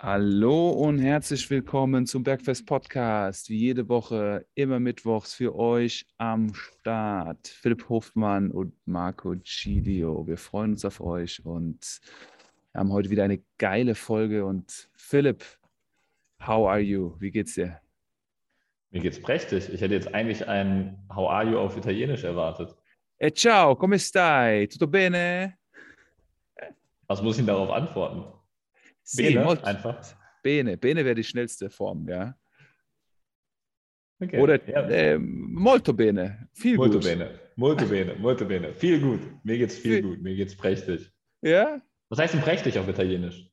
Hallo und herzlich willkommen zum Bergfest Podcast. Wie jede Woche, immer mittwochs für euch am Start. Philipp Hofmann und Marco Cidio. Wir freuen uns auf euch und haben heute wieder eine geile Folge. Und Philipp, how are you? Wie geht's dir? Mir geht's prächtig. Ich hätte jetzt eigentlich ein How are you auf Italienisch erwartet. E ciao, come stai? Tutto bene? Was muss ich darauf antworten? Bene, molto, einfach. Bene, Bene wäre die schnellste Form, ja. Okay. Oder ja. äh, molto bene, viel molto gut. Bene. Molto bene, molto bene. Viel gut. Mir geht's viel, viel gut. Mir geht's prächtig. Ja? Was heißt denn prächtig auf Italienisch?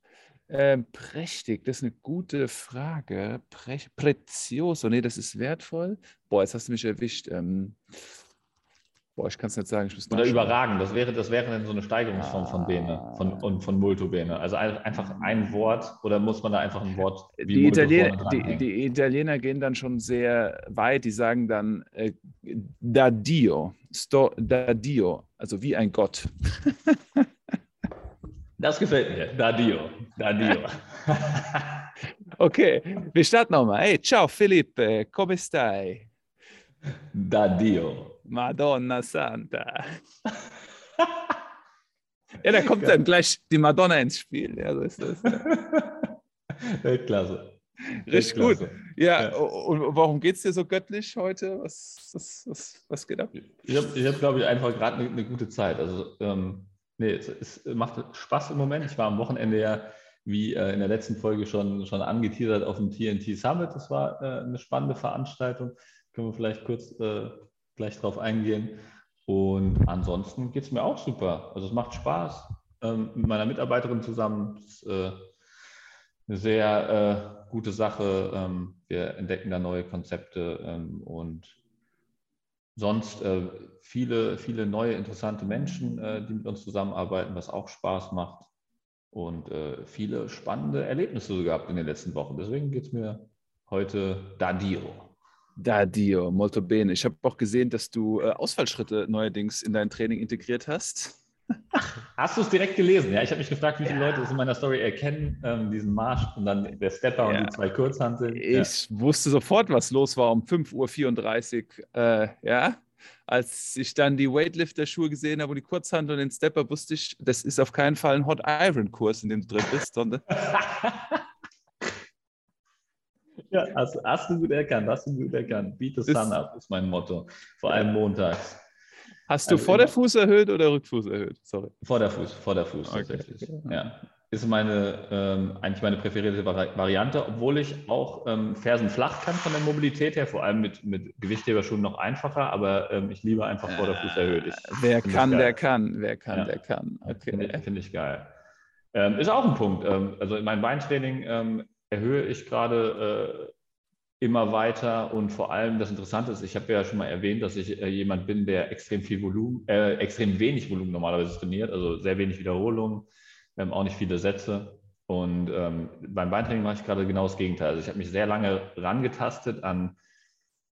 Ähm, prächtig, das ist eine gute Frage. Pre prezioso, nee, das ist wertvoll. Boah, jetzt hast du mich erwischt. Ähm, Boah, ich kann es nicht sagen. Oder überragend. Das wäre, das wäre dann so eine Steigerungsform ah. von Bene von, und von Multobene. Also einfach ein Wort oder muss man da einfach ein Wort die, Italiener, die, die, Italiener gehen dann schon sehr weit. Die sagen dann äh, da Dio, sto, da Dio, also wie ein Gott. das gefällt mir. Da Dio, da Dio. okay, wir starten nochmal. Hey, ciao Felipe, come stai? Da Dio. Madonna Santa. ja, da kommt dann gleich die Madonna ins Spiel. Ja, so ist das. Weltklasse. Richtig gut. Ja, ja, und warum geht es dir so göttlich heute? Was, was, was, was geht ab? Ich habe, ich hab, glaube ich, einfach gerade eine, eine, gute Zeit. Also, ähm, nee, es, es, macht Spaß im Moment. Ich war am Wochenende ja, wie äh, in der letzten Folge schon, schon angeteasert, auf dem TNT Summit. Das war äh, eine spannende Veranstaltung. Können wir vielleicht kurz äh, gleich drauf eingehen. Und ansonsten geht es mir auch super. Also es macht Spaß ähm, mit meiner Mitarbeiterin zusammen. Ist äh, eine sehr äh, gute Sache. Ähm, wir entdecken da neue Konzepte ähm, und sonst äh, viele, viele neue interessante Menschen, äh, die mit uns zusammenarbeiten, was auch Spaß macht. Und äh, viele spannende Erlebnisse gehabt in den letzten Wochen. Deswegen geht es mir heute da Dio. Da Dio, molto bene. Ich habe auch gesehen, dass du äh, Ausfallschritte neuerdings in dein Training integriert hast. Hast du es direkt gelesen? Ja, ich habe mich gefragt, wie viele ja. Leute das in meiner Story erkennen, ähm, diesen Marsch und dann der Stepper ja. und die zwei Kurzhanteln. Ich ja. wusste sofort, was los war um 5.34 Uhr. Äh, ja, als ich dann die Weightlifter-Schuhe gesehen habe und die Kurzhantel und den Stepper, wusste ich, das ist auf keinen Fall ein Hot Iron-Kurs, in dem du drin bist, sondern. Ja, hast, hast, du gut erkannt, hast du gut erkannt. Beat the sun up ist mein Motto. Vor allem montags. Hast du also vor der Fuß erhöht oder Rückfuß erhöht? Sorry. Vor der Fuß, vor der Fuß okay. tatsächlich. Ja. Ist meine, ähm, eigentlich meine präferierte Variante, obwohl ich auch ähm, Fersen flach kann von der Mobilität her, vor allem mit, mit Gewichtheberschuhen noch einfacher, aber ähm, ich liebe einfach vor der Fuß erhöht. Ich, wer kann, der kann. Wer kann, ja. der kann. Okay. Finde ich, find ich, geil. Ähm, ist auch ein Punkt. Ähm, also in meinem Beintraining ähm, erhöhe ich gerade äh, immer weiter und vor allem das Interessante ist, ich habe ja schon mal erwähnt, dass ich äh, jemand bin, der extrem viel Volumen, äh, extrem wenig Volumen normalerweise trainiert, also sehr wenig Wiederholungen, ähm, auch nicht viele Sätze. Und ähm, beim Beintraining mache ich gerade genau das Gegenteil. Also ich habe mich sehr lange rangetastet an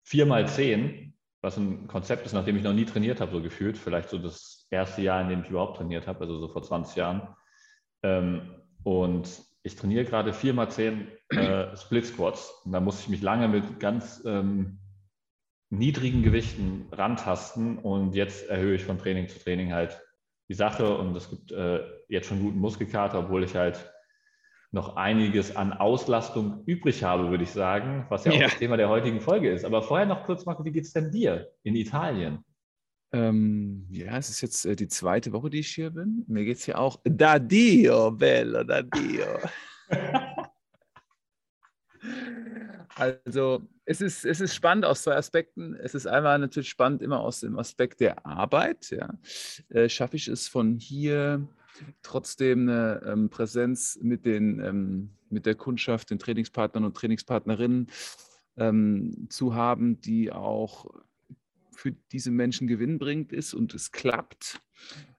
4x10, was ein Konzept ist, nachdem ich noch nie trainiert habe, so gefühlt. Vielleicht so das erste Jahr, in dem ich überhaupt trainiert habe, also so vor 20 Jahren. Ähm, und ich trainiere gerade 4x10 äh, Split Squats. Und da muss ich mich lange mit ganz ähm, niedrigen Gewichten rantasten. Und jetzt erhöhe ich von Training zu Training halt die Sache. Und es gibt äh, jetzt schon guten Muskelkater, obwohl ich halt noch einiges an Auslastung übrig habe, würde ich sagen, was ja auch ja. das Thema der heutigen Folge ist. Aber vorher noch kurz, Marco, wie geht es denn dir in Italien? Ähm, ja, es ist jetzt äh, die zweite Woche, die ich hier bin. Mir geht es ja auch da Dio, bello, da Dio. also es ist, es ist spannend aus zwei Aspekten. Es ist einmal natürlich spannend immer aus dem Aspekt der Arbeit. Ja. Äh, schaffe ich es von hier trotzdem eine ähm, Präsenz mit, den, ähm, mit der Kundschaft, den Trainingspartnern und Trainingspartnerinnen ähm, zu haben, die auch für diese Menschen gewinnbringend ist und es klappt.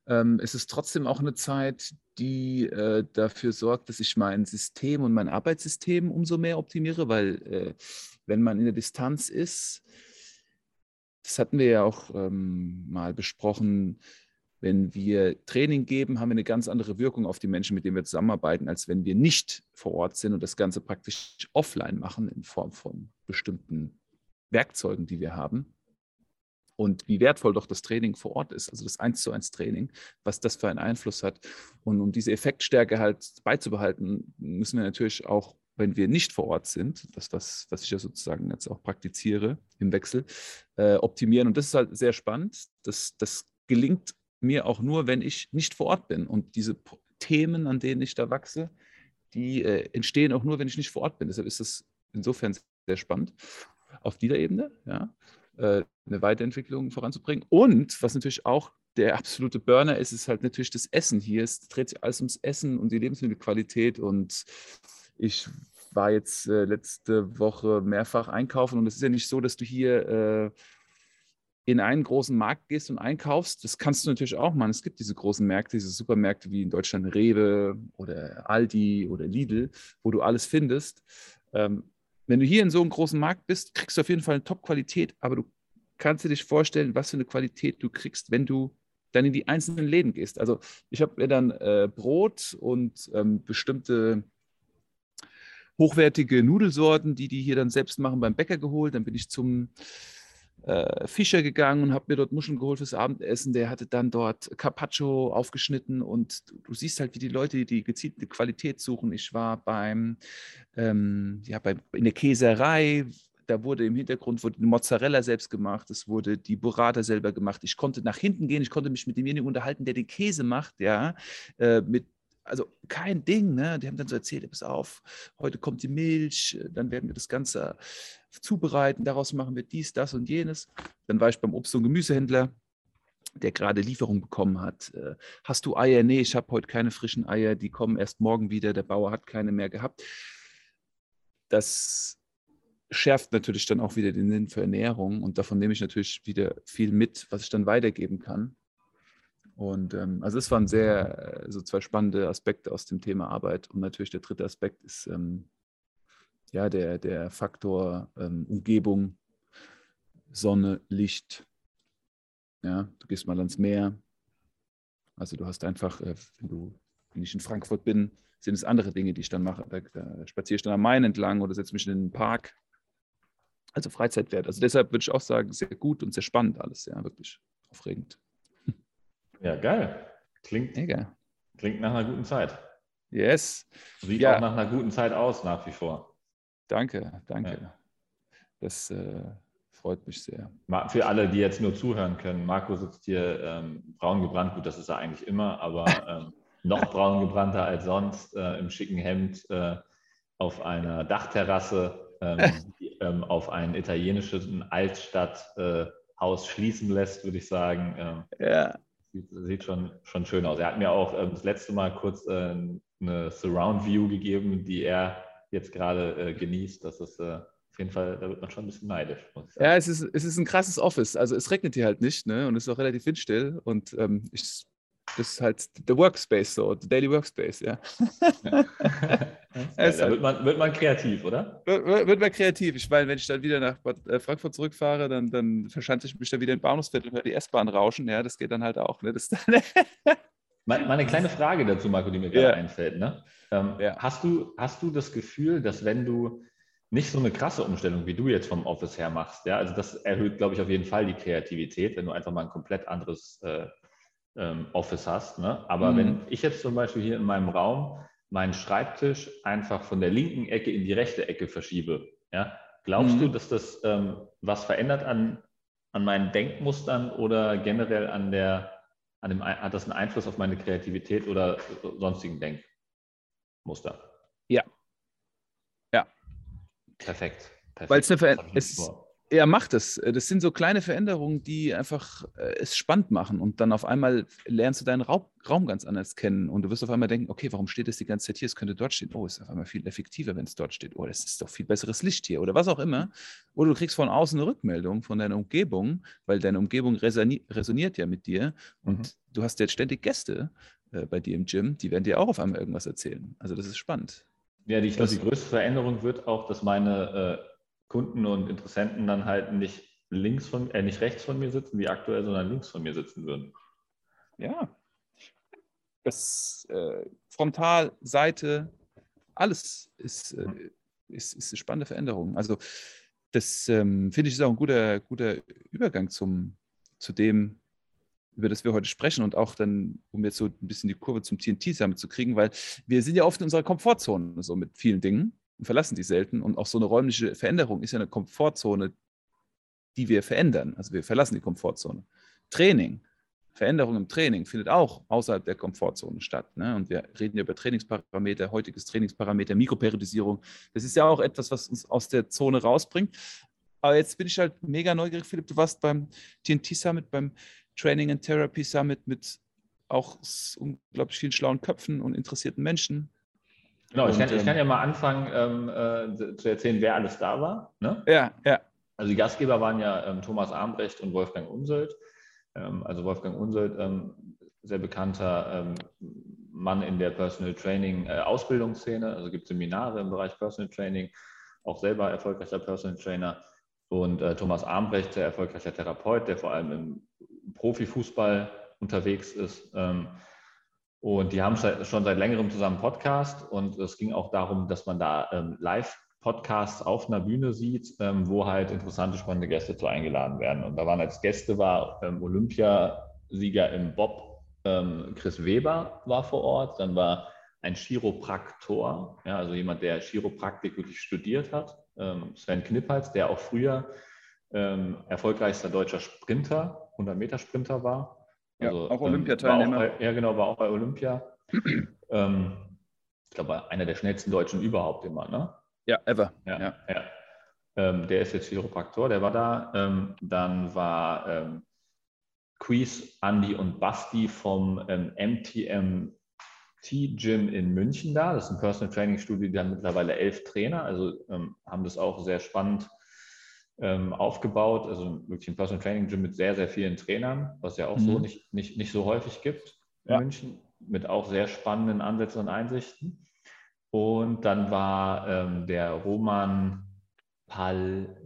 Ähm, es ist trotzdem auch eine Zeit, die äh, dafür sorgt, dass ich mein System und mein Arbeitssystem umso mehr optimiere, weil äh, wenn man in der Distanz ist, das hatten wir ja auch ähm, mal besprochen, Wenn wir Training geben, haben wir eine ganz andere Wirkung auf die Menschen, mit denen wir zusammenarbeiten, als wenn wir nicht vor Ort sind und das Ganze praktisch offline machen in Form von bestimmten Werkzeugen, die wir haben. Und wie wertvoll doch das Training vor Ort ist, also das 1 zu 1 Training, was das für einen Einfluss hat. Und um diese Effektstärke halt beizubehalten, müssen wir natürlich auch wenn wir nicht vor Ort sind, das, was, was ich ja sozusagen jetzt auch praktiziere im Wechsel, äh, optimieren. Und das ist halt sehr spannend. Das, das gelingt mir auch nur, wenn ich nicht vor Ort bin. Und diese Themen, an denen ich da wachse, die äh, entstehen auch nur, wenn ich nicht vor Ort bin. Deshalb ist das insofern sehr spannend auf dieser Ebene, ja, eine Weiterentwicklung voranzubringen. Und was natürlich auch der absolute Burner ist, ist halt natürlich das Essen hier. Es dreht sich alles ums Essen und die Lebensmittelqualität und ich war jetzt äh, letzte Woche mehrfach einkaufen und es ist ja nicht so, dass du hier äh, in einen großen Markt gehst und einkaufst. Das kannst du natürlich auch machen. Es gibt diese großen Märkte, diese Supermärkte wie in Deutschland Rewe oder Aldi oder Lidl, wo du alles findest. Ähm, wenn du hier in so einem großen Markt bist, kriegst du auf jeden Fall eine Top-Qualität, aber du kannst dir dich vorstellen, was für eine Qualität du kriegst, wenn du dann in die einzelnen Läden gehst. Also ich habe mir dann äh, Brot und ähm, bestimmte hochwertige Nudelsorten, die die hier dann selbst machen, beim Bäcker geholt. Dann bin ich zum äh, Fischer gegangen und habe mir dort Muscheln geholt fürs Abendessen. Der hatte dann dort Carpaccio aufgeschnitten und du, siehst halt, wie die Leute die gezielte Qualität suchen. Ich war beim, ähm, ja, bei, in der Käserei, da wurde im Hintergrund wurde die Mozzarella selbst gemacht, es wurde die Burrata selber gemacht. Ich konnte nach hinten gehen, ich konnte mich mit demjenigen unterhalten, der den Käse macht, ja, äh, mit also kein Ding, ne? Die haben dann so erzählt, pass auf, heute kommt die Milch, dann werden wir das Ganze zubereiten, daraus machen wir dies, das und jenes. Dann war ich beim Obst- und Gemüsehändler, der gerade Lieferung bekommen hat. Äh, hast du Eier? Nee, ich habe heute keine frischen Eier, die kommen erst morgen wieder, der Bauer hat keine mehr gehabt. Das schärft natürlich dann auch wieder den Sinn für Ernährung und davon nehme ich natürlich wieder viel mit, was ich dann weitergeben kann. Und ähm, also es waren sehr, äh, so zwei spannende Aspekte aus dem Thema Arbeit. Und natürlich der dritte Aspekt ist ähm, ja der, der Faktor ähm, Umgebung, Sonne, Licht. Ja, du gehst mal ans Meer. Also du hast einfach, äh, wenn du, wenn ich in Frankfurt bin, sind es andere Dinge, die ich dann mache. Da, da spaziere ich dann am Main entlang oder setze mich in den Park. Also Freizeitwert. Also deshalb würde ich auch sagen, sehr gut und sehr spannend alles, ja, wirklich aufregend. Ja, geil. Klingt, Mega. klingt nach einer guten Zeit. Yes. Sieht ja. auch nach einer guten Zeit aus, nach wie vor. Danke, danke. Ja. Das äh, freut mich sehr. Für alle, die jetzt nur zuhören können, Marco sitzt hier ähm, braun gebrannt, gut, das ist er eigentlich immer, aber ähm, noch braun gebrannter als sonst, äh, im schicken Hemd äh, auf einer Dachterrasse, ähm, ähm auf ein italienisches Altstadthaus schließen lässt, würde ich sagen. Ähm, ja. Sieht, sieht schon, schon schön aus. Er hat mir auch äh, das letzte Mal kurz äh, eine Surround View gegeben, die er jetzt gerade äh, genießt. Das ist äh, auf jeden Fall, da wird man schon ein bisschen neidisch. Ja, es ist, es ist ein krasses Office. Also es regnet hier halt nicht ne? und es ist auch relativ windstill. Und ähm, ich das ist halt der Workspace, so, der Daily Workspace, ja. ja. da wird, man, wird man kreativ, oder? Wird, wird, man kreativ. Ich meine, wenn ich dann wieder nach Bad, äh, Frankfurt zurückfahre, dann, dann verschanze ich mich dann wieder in Bahnhofsviertel und höre die S-Bahn rauschen. Ja, das geht dann halt auch. Ne? Das Meine kleine Frage dazu, Marco, die mir gerade ja. einfällt. Ne? Ähm, ja. hast, du, hast du das Gefühl, dass wenn du nicht so eine krasse Umstellung, wie du jetzt vom Office her machst, ja, also das erhöht, glaube ich, auf jeden Fall die Kreativität, wenn du einfach mal ein komplett anderes äh, ähm, Office hast. Ne? Aber mhm. wenn ich jetzt zum Beispiel hier in meinem Raum meinen Schreibtisch einfach von der linken Ecke in die rechte Ecke verschiebe, ja, glaubst mhm. du, dass das ähm, was verändert an, an meinen Denkmustern oder generell an der, an dem, hat das einen Einfluss auf meine Kreativität oder sonstigen Denkmuster? Ja. Ja. Perfekt. Perfekt. Weil es eine Veränderung ist. Ja, macht es. Das sind so kleine Veränderungen, die einfach äh, es spannend machen. Und dann auf einmal lernst du deinen Raum, Raum, ganz anders kennen. Und du wirst auf einmal denken, okay, warum steht das die ganze Zeit hier? Es könnte dort stehen. Oh, es ist auf einmal viel effektiver, wenn es dort steht. Oh, das ist doch viel besseres Licht hier. Oder was auch immer. Oder du kriegst von außen eine Rückmeldung von deiner Umgebung, weil deine Umgebung resoni resoniert ja mit dir. Und mhm. du hast jetzt ständig Gäste äh, bei dir im Gym, die werden dir auch auf einmal irgendwas erzählen. Also das ist spannend. Ja, die, ich glaube, die größte Veränderung wird auch, dass meine äh Kunden und Interessenten dann halt nicht links von, äh, nicht rechts von mir sitzen, wie aktuell, sondern links von mir sitzen würden. ja, das äh, Frontal, Seite, alles ist, äh, ist, ist eine spannende Veränderung. Also das ähm, finde ich ist auch ein guter, guter Übergang zum, zu dem, über das wir heute sprechen und auch dann, um jetzt so ein bisschen die Kurve zum TNT damit zu kriegen, weil wir sind ja oft in unserer Komfortzone so mit vielen Dingen verlassen die selten und auch so eine räumliche Veränderung ist ja eine Komfortzone, die wir verändern. Also wir verlassen die Komfortzone. Training, Veränderung im Training findet auch außerhalb der Komfortzone statt. Ne? Und wir reden ja über Trainingsparameter, heutiges Trainingsparameter, Mikroperiodisierung. Das ist ja auch etwas, was uns aus der Zone rausbringt. Aber jetzt bin ich halt mega neugierig, Philipp. Du warst beim TNT Summit, beim Training and Therapy Summit mit auch unglaublich vielen schlauen Köpfen und interessierten Menschen. Genau, ich, Und, kann, ich ähm, kann ja mal anfangen ähm, äh, zu erzählen, wer alles da war. Ne? Ja, ja. Also die Gastgeber waren ja ähm, Thomas Armbrecht und Wolfgang Unsöld. Ähm, also Wolfgang Unsöld, ähm, sehr bekannter ähm, Mann in der Personal Training äh, Ausbildungsszene, also gibt Seminare im Bereich Personal Training, auch selber erfolgreicher Personal Trainer. Und äh, Thomas Armbrecht, sehr erfolgreicher Therapeut, der vor allem im Profifußball unterwegs ist. Und die haben schon seit längerem zusammen Podcast und es ging auch darum, dass man da ähm, Live-Podcasts auf einer Bühne sieht, ähm, wo halt interessante, spannende Gäste zu eingeladen werden. Und da waren als Gäste war ähm, Olympiasieger im Bob ähm, Chris Weber war vor Ort, dann war ein Chiropraktor, ja, also jemand, der Chiropraktik wirklich studiert hat, ähm, Sven Knippals, der auch früher ähm, erfolgreichster deutscher Sprinter, 100-Meter-Sprinter war. Ja, Also, auch ähm, Olympiateilnehmer. Ja, genau, war auch bei Olympia. ähm, ich glaube, einer der schnellsten Deutschen überhaupt immer, ne? Ja, ever. Ja, Ja. ja. Ähm, der ist jetzt Chiropraktor, der war da. Ähm, dann war ähm, Quiz, Andy und Basti vom ähm, MTMT Gym in München da. Das ist ein Personal Training Studio, die haben mittlerweile elf Trainer, also ähm, haben das auch sehr spannend ähm, aufgebaut. Also wirklich ein Personal Training Gym mit sehr, sehr vielen Trainern, was ja auch so Mhm. nicht, nicht, nicht so häufig gibt in Ja. München, mit auch sehr spannenden Ansätzen und Einsichten. Und dann war ähm, der Roman Pal,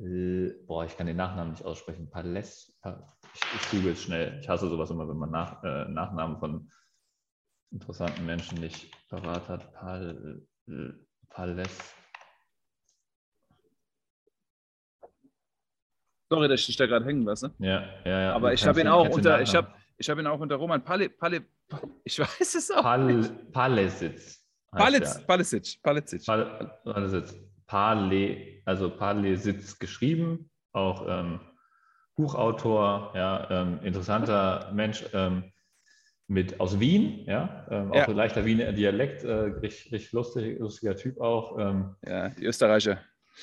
boah, ich kann den Nachnamen nicht aussprechen, Pales, Pa- ich, ich google es schnell. Ich hasse sowas immer, wenn man nach, äh, Nachnamen von interessanten Menschen nicht parat hat. Pal, Pales, Sorry, dass ich dich da gerade hängen lasse. ja, ja, ja. Aber ich habe ihn auch unter, ich habe ich hab ihn auch unter Roman Pali, Pali, ich weiß es auch. Pal, Palesitz. heißt Palitz, der. Palicic, Palicic. Pal, Palesitz. Pale, also Palesitz geschrieben, auch ähm, Buchautor, ja, ähm, interessanter Mensch ähm, mit aus Wien, ja, ähm, auch Ja. ein leichter Wiener Dialekt, äh, richtig, richtig lustig, lustiger Typ auch. Ähm, Ja, die Österreicher.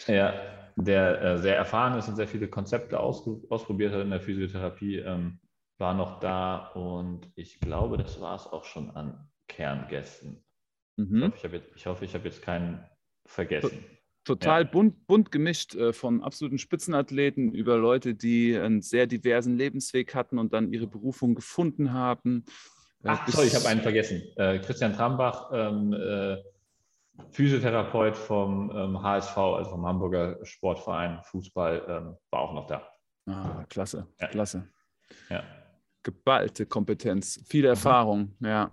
ja, der äh, sehr erfahren ist und sehr viele Konzepte aus, ausprobiert hat in der Physiotherapie, ähm, war noch da und ich glaube, das war es auch schon an Kerngästen. Ich Mhm. hoffe, ich habe jetzt, ich ich habe jetzt keinen vergessen. Total Ja. bunt, bunt gemischt, äh, von absoluten Spitzenathleten über Leute, die einen sehr diversen Lebensweg hatten und dann ihre Berufung gefunden haben. Äh, Ach, sorry, ich habe einen vergessen. Äh, Christian Trambach, ähm, äh, Physiotherapeut vom ähm, HSV, also vom Hamburger Sportverein Fußball, ähm, war auch noch da. Ah, klasse, Ja. klasse. Ja. Geballte Kompetenz, viel Erfahrung, ja.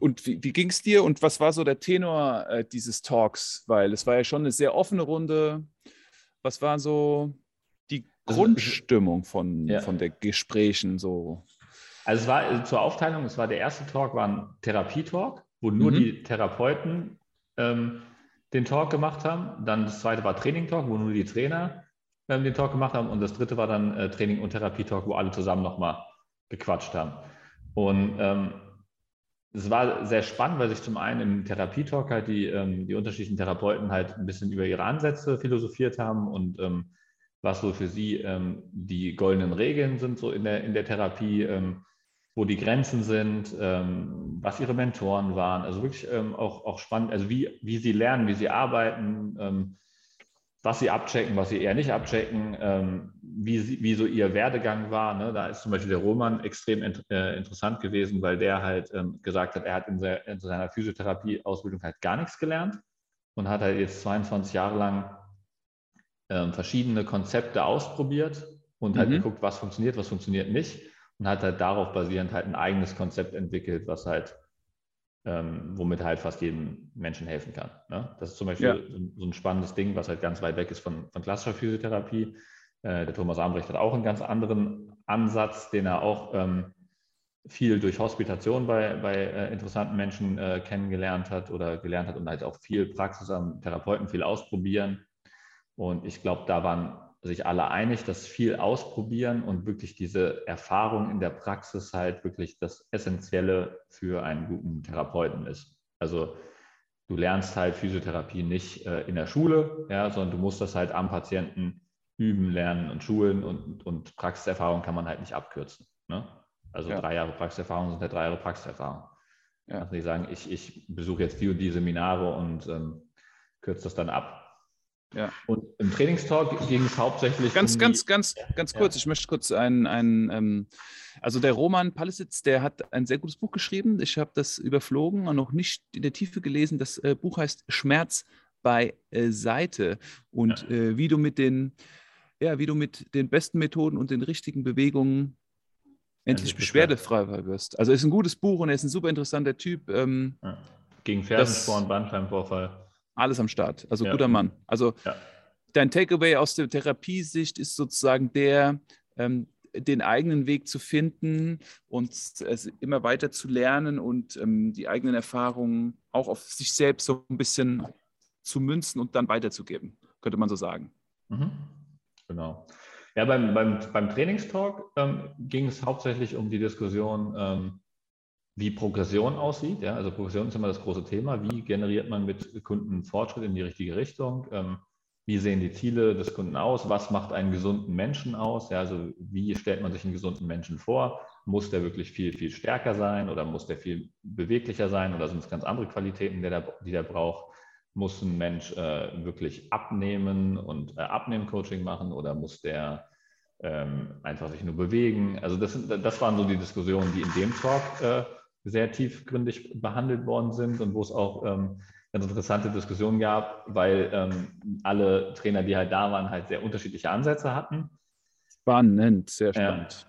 Und wie, wie ging es dir und was war so der Tenor äh, dieses Talks? Weil es war ja schon eine sehr offene Runde. Was war so die Also, Grundstimmung von, Ja. von der Gesprächen so? Also es war äh, zur Aufteilung, es war der erste Talk, war ein Therapietalk, wo nur Mhm. die Therapeuten ähm, den Talk gemacht haben. Dann das zweite war Training-Talk, wo nur die Trainer ähm, den Talk gemacht haben. Und das dritte war dann äh, Training- und Therapietalk, wo alle zusammen nochmal gequatscht haben. Und ähm, es war sehr spannend, weil sich zum einen im Therapietalk halt die, ähm, die unterschiedlichen Therapeuten halt ein bisschen über ihre Ansätze philosophiert haben und ähm, was so für sie ähm, die goldenen Regeln sind, so in der, in der Therapie, ähm, wo die Grenzen sind, ähm, was ihre Mentoren waren. Also wirklich ähm, auch, auch spannend, also wie, wie sie lernen, wie sie arbeiten, ähm, was sie abchecken, was sie eher nicht abchecken, ähm, wie, sie, wie so ihr Werdegang war. Ne? Da ist zum Beispiel der Roman extrem int äh, interessant gewesen, weil der halt ähm, gesagt hat, er hat in, se in seiner Physiotherapie-Ausbildung halt gar nichts gelernt und hat halt jetzt 22 Jahre lang ähm, verschiedene Konzepte ausprobiert und halt Mhm. geguckt, was funktioniert, was funktioniert nicht. Und hat halt darauf basierend halt ein eigenes Konzept entwickelt, was halt, ähm, womit halt fast jedem Menschen helfen kann. Ne? Das ist zum Beispiel ja. so ein spannendes Ding, was halt ganz weit weg ist von, von klassischer Physiotherapie. Äh, der Thomas Ambrecht hat auch einen ganz anderen Ansatz, den er auch ähm, viel durch Hospitation bei, bei äh, interessanten Menschen äh, kennengelernt hat oder gelernt hat und halt auch viel Praxis am Therapeuten, viel ausprobieren. Und ich glaube, da waren sich alle einig, dass viel ausprobieren und wirklich diese Erfahrung in der Praxis halt wirklich das Essentielle für einen guten Therapeuten ist. Also du lernst halt Physiotherapie nicht äh, in der Schule, ja, sondern du musst das halt am Patienten üben, lernen und schulen und, und Praxiserfahrung kann man halt nicht abkürzen. Ne? Also ja. drei Jahre Praxiserfahrung sind halt drei Jahre Praxiserfahrung. Ja. Also ich sagen, ich, ich besuche jetzt die und die Seminare und ähm, kürze das dann ab. Ja. Und im Trainingstalk ging es hauptsächlich. Ganz, um ganz, ganz, ganz kurz. Ja. Ich möchte kurz ein, ein ähm, also der Roman Palisitz, der hat ein sehr gutes Buch geschrieben. Ich habe das überflogen und noch nicht in der Tiefe gelesen. Das äh, Buch heißt Schmerz bei äh, Seite und ja. äh, wie du mit den, ja, wie du mit den besten Methoden und den richtigen Bewegungen endlich beschwerdefrei wirst. Also ist ein gutes Buch und er ist ein super interessanter Typ. Ähm, Gegen Fersensporn, Bandscheibenvorfall alles am Start. Also ja. guter Mann. Also ja. dein Takeaway aus der Therapiesicht ist sozusagen der, ähm, den eigenen Weg zu finden und es immer weiter zu lernen und ähm, die eigenen Erfahrungen auch auf sich selbst so ein bisschen zu münzen und dann weiterzugeben, könnte man so sagen. Mhm. Genau. Ja, beim, beim, beim Trainingstalk ähm, ging es hauptsächlich um die Diskussion, ähm, wie Progression aussieht. Ja? Also Progression ist immer das große Thema. Wie generiert man mit Kunden Fortschritt in die richtige Richtung? Ähm, wie sehen die Ziele des Kunden aus? Was macht einen gesunden Menschen aus? Ja, also wie stellt man sich einen gesunden Menschen vor? Muss der wirklich viel, viel stärker sein oder muss der viel beweglicher sein oder sind es ganz andere Qualitäten, die der, die der braucht? Muss ein Mensch äh, wirklich abnehmen und äh, Abnehmen-Coaching machen oder muss der ähm, einfach sich nur bewegen? Also das, sind, das waren so die Diskussionen, die in dem Talk äh, sehr tiefgründig behandelt worden sind und wo es auch ähm, ganz interessante Diskussionen gab, weil ähm, alle Trainer, die halt da waren, halt sehr unterschiedliche Ansätze hatten. Spannend, sehr spannend. Ja.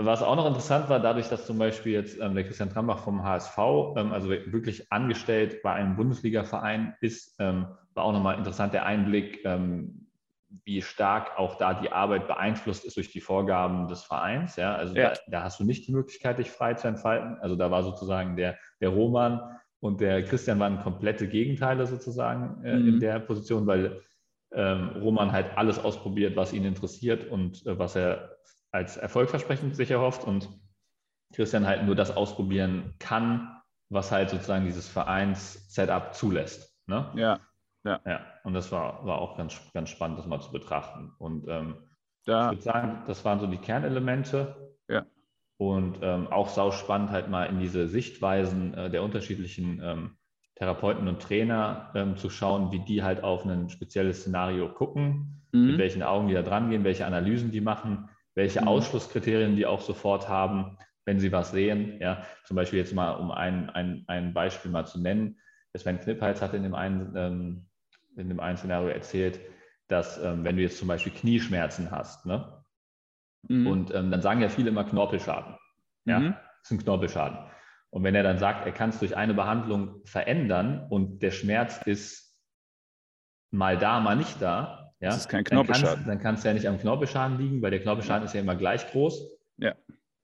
Was auch noch interessant war, dadurch, dass zum Beispiel jetzt ähm, der Christian Trambach vom HSV, ähm, also wirklich angestellt bei einem Bundesliga-Verein ist, ähm, war auch nochmal interessant der Einblick, ähm, wie stark auch da die Arbeit beeinflusst ist durch die Vorgaben des Vereins. Ja, also ja. Da, da, hast du nicht die Möglichkeit, dich frei zu entfalten. Also da war sozusagen der, der Roman und der Christian waren komplette Gegenteile sozusagen äh, mhm. in der Position, weil ähm, Roman halt alles ausprobiert, was ihn interessiert und äh, was er als erfolgversprechend sich erhofft und Christian halt nur das ausprobieren kann, was halt sozusagen dieses Vereins-Setup zulässt. Ne? Ja. Ja. ja, und das war, war auch ganz, ganz spannend, das mal zu betrachten. Und ähm, da, ich würde sagen, das waren so die Kernelemente. Ja. Und ähm, auch sau spannend, halt mal in diese Sichtweisen äh, der unterschiedlichen ähm, Therapeuten und Trainer ähm, zu schauen, wie die halt auf ein spezielles Szenario gucken, mhm. mit welchen Augen die da dran gehen, welche Analysen die machen, welche mhm. Ausschlusskriterien die auch sofort haben, wenn sie was sehen. Ja, zum Beispiel jetzt mal, um ein, ein, ein Beispiel mal zu nennen. Sven Knippheitz hat in dem einen ähm, in dem einen Szenario erzählt, dass ähm, wenn du jetzt zum Beispiel Knieschmerzen hast, ne? Mhm. und ähm, dann sagen ja viele immer Knorpelschaden. Ja, mhm. das ist ein Knorpelschaden. Und wenn er dann sagt, er kann es durch eine Behandlung verändern und der Schmerz ist mal da, mal nicht da, ja, das ist kein Knorpelschaden. Dann kann es ja nicht am Knorpelschaden liegen, weil der Knorpelschaden ist ja immer gleich groß. Ja.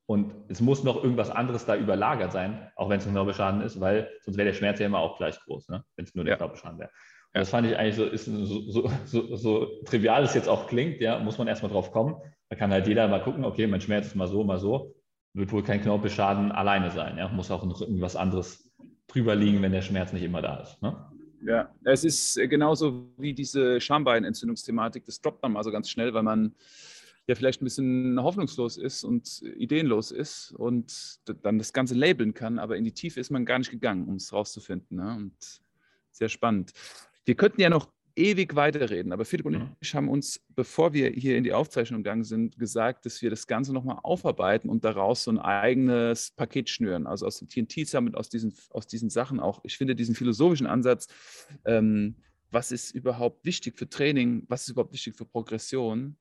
Und es muss noch irgendwas anderes da überlagert sein, auch wenn es ein Knorpelschaden ist, weil sonst wäre der Schmerz ja immer auch gleich groß, ne? wenn es nur der ja. Knorpelschaden wäre. Das fand ich eigentlich so, ist so, so, so trivial es jetzt auch klingt, ja, muss man erstmal drauf kommen. Da kann halt jeder mal gucken, okay, mein Schmerz ist mal so, mal so. Wird wohl kein Knorpelschaden alleine sein. Ja? Muss auch noch irgendwas anderes drüber liegen, wenn der Schmerz nicht immer da ist. Ne? Ja, es ist genauso wie diese Schambeinentzündungsthematik. Das droppt man mal so ganz schnell, weil man ja vielleicht ein bisschen hoffnungslos ist und ideenlos ist und dann das Ganze labeln kann, aber in die Tiefe ist man gar nicht gegangen, um es rauszufinden. Ne? Und sehr spannend. Wir könnten ja noch ewig weiterreden, aber Philipp und mhm. ich haben uns, bevor wir hier in die Aufzeichnung gegangen sind, gesagt, dass wir das Ganze nochmal aufarbeiten und daraus so ein eigenes Paket schnüren. Also aus dem TNT Summit, aus diesen, aus diesen Sachen auch. Ich finde diesen philosophischen Ansatz, ähm, was ist überhaupt wichtig für Training, was ist überhaupt wichtig für Progression,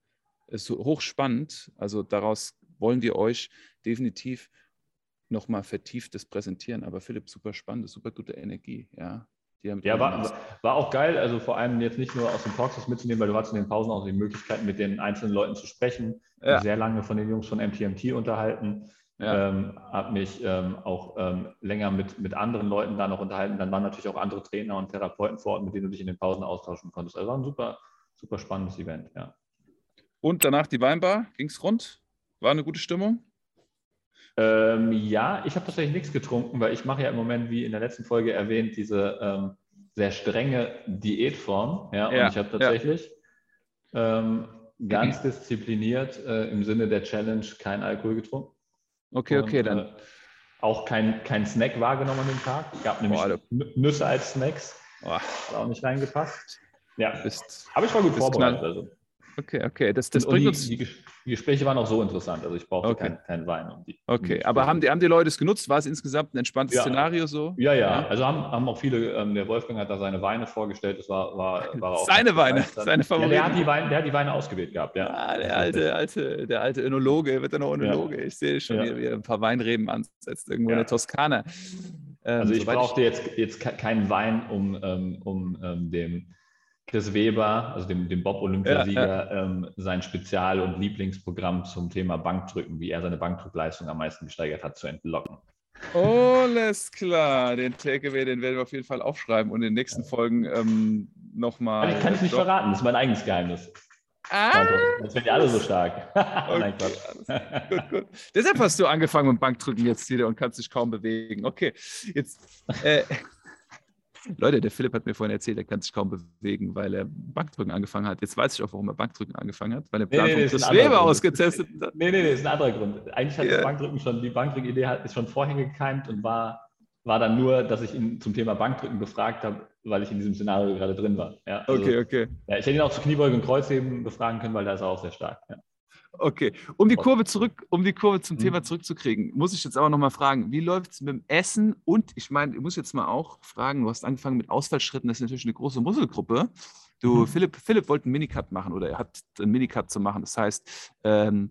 ist so hochspannend. Also daraus wollen wir euch definitiv nochmal vertieftes präsentieren. Aber Philipp, super spannend, super gute Energie, ja. Ja, war, war auch geil, also vor allem jetzt nicht nur aus dem Talks mitzunehmen, weil du hattest in den Pausen auch die Möglichkeit, mit den einzelnen Leuten zu sprechen. Ja. Sehr lange von den Jungs von MTMT unterhalten. Ja. Ähm, habe mich ähm, auch ähm, länger mit, mit anderen Leuten da noch unterhalten. Dann waren natürlich auch andere Trainer und Therapeuten vor Ort, mit denen du dich in den Pausen austauschen konntest. Also war ein super, super spannendes Event, ja. Und danach die Weinbar, ging es rund? War eine gute Stimmung? Ähm, ja, ich habe tatsächlich nichts getrunken, weil ich mache ja im Moment, wie in der letzten Folge erwähnt, diese ähm, sehr strenge Diätform. Ja, und ja, ich habe tatsächlich ja. ähm, ganz diszipliniert äh, im Sinne der Challenge kein Alkohol getrunken. Okay, okay, und, dann. Äh, auch kein, kein Snack wahrgenommen an dem Tag. Es gab nämlich Boah, Nüsse als Snacks. Boah. Hat auch nicht reingepasst. Ja, habe ich mal gut vorbereitet. Also. Okay, okay. Das, das und bringt die, uns. Die, die, Gespräche waren auch so interessant. Also ich brauchte okay. keinen kein Wein. Um die, okay, um aber haben die, haben die Leute es genutzt? War es insgesamt ein entspanntes ja. Szenario so? Ja, ja. ja. Also haben, haben auch viele, ähm, der Wolfgang hat da seine Weine vorgestellt. Das war, war, war auch seine Weine, seine Favoriten. Ja, der, hat die Weine, der hat die Weine ausgewählt gehabt, ja. Ah, der alte, alte, der alte Önologe, wird er noch Önologe. Ich sehe schon, wie, wie er ein paar Weinreben ansetzt, irgendwo in der Toskana. Ähm, also ich brauchte ich... jetzt, jetzt keinen Wein, um, ähm, um ähm, dem Chris Weber, also dem, dem Bob-Olympiasieger, ja, ja. ähm, sein Spezial- und Lieblingsprogramm zum Thema Bankdrücken, wie er seine Bankdrückleistung am meisten gesteigert hat, zu entlocken. Alles klar, den Takeaway, den werden wir auf jeden Fall aufschreiben und in den nächsten Folgen ähm, nochmal. Ich kann es nicht verraten, das ist mein eigenes Geheimnis. Ah, das werden ja alle so stark. Okay, gut, gut. Deshalb hast du angefangen mit Bankdrücken jetzt wieder und kannst dich kaum bewegen. Okay, jetzt. Äh, Leute, der Philipp hat mir vorhin erzählt, er kann sich kaum bewegen, weil er Bankdrücken angefangen hat. Jetzt weiß ich auch, warum er Bankdrücken angefangen hat, weil er Plan nee, nee, Chris Weber ausgetestet hat. Nee, nee, nee, das ist ein anderer Grund. Eigentlich hat ja. das Bankdrücken schon, die Bankdrücken-Idee ist schon vorher gekeimt und war, war dann nur, dass ich ihn zum Thema Bankdrücken befragt habe, weil ich in diesem Szenario gerade drin war. Ja, also, okay, okay. Ja, ich hätte ihn auch zu Kniebeugen und Kreuzheben befragen können, weil da ist er auch sehr stark. Ja. Okay, um die Kurve zurück, um die Kurve zum mhm. Thema zurückzukriegen, muss ich jetzt aber nochmal fragen, wie läuft es mit dem Essen? Und ich meine, ich muss jetzt mal auch fragen, du hast angefangen mit Ausfallschritten, das ist natürlich eine große Muskelgruppe. Du, mhm. Philipp, Philipp wollte einen Minicut machen oder er hat einen Minicut zu machen. Das heißt, ähm,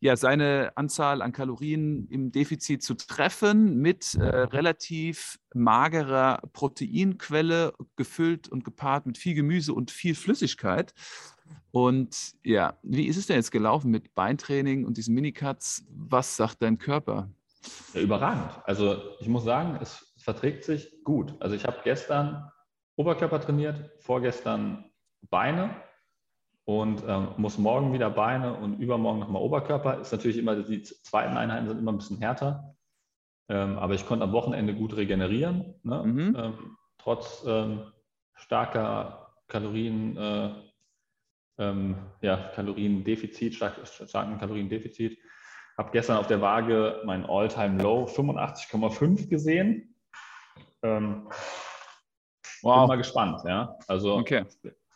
ja, seine Anzahl an Kalorien im Defizit zu treffen mit äh, relativ magerer Proteinquelle, gefüllt und gepaart mit viel Gemüse und viel Flüssigkeit. Und ja, wie ist es denn jetzt gelaufen mit Beintraining und diesen Minicuts? Was sagt dein Körper? Ja, überragend. Also ich muss sagen, es verträgt sich gut. Also ich habe gestern Oberkörper trainiert, vorgestern Beine und ähm, muss morgen wieder Beine und übermorgen nochmal Oberkörper. Ist natürlich immer, die zweiten Einheiten sind immer ein bisschen härter. Ähm, aber ich konnte am Wochenende gut regenerieren, ne? mhm. ähm, trotz ähm, starker Kalorien. Äh, ähm, ja, Kaloriendefizit, stark, starken Kaloriendefizit. Habe gestern auf der Waage mein All-Time-Low 85,5 gesehen. Ähm, wow. Bin mal gespannt, ja. Also okay.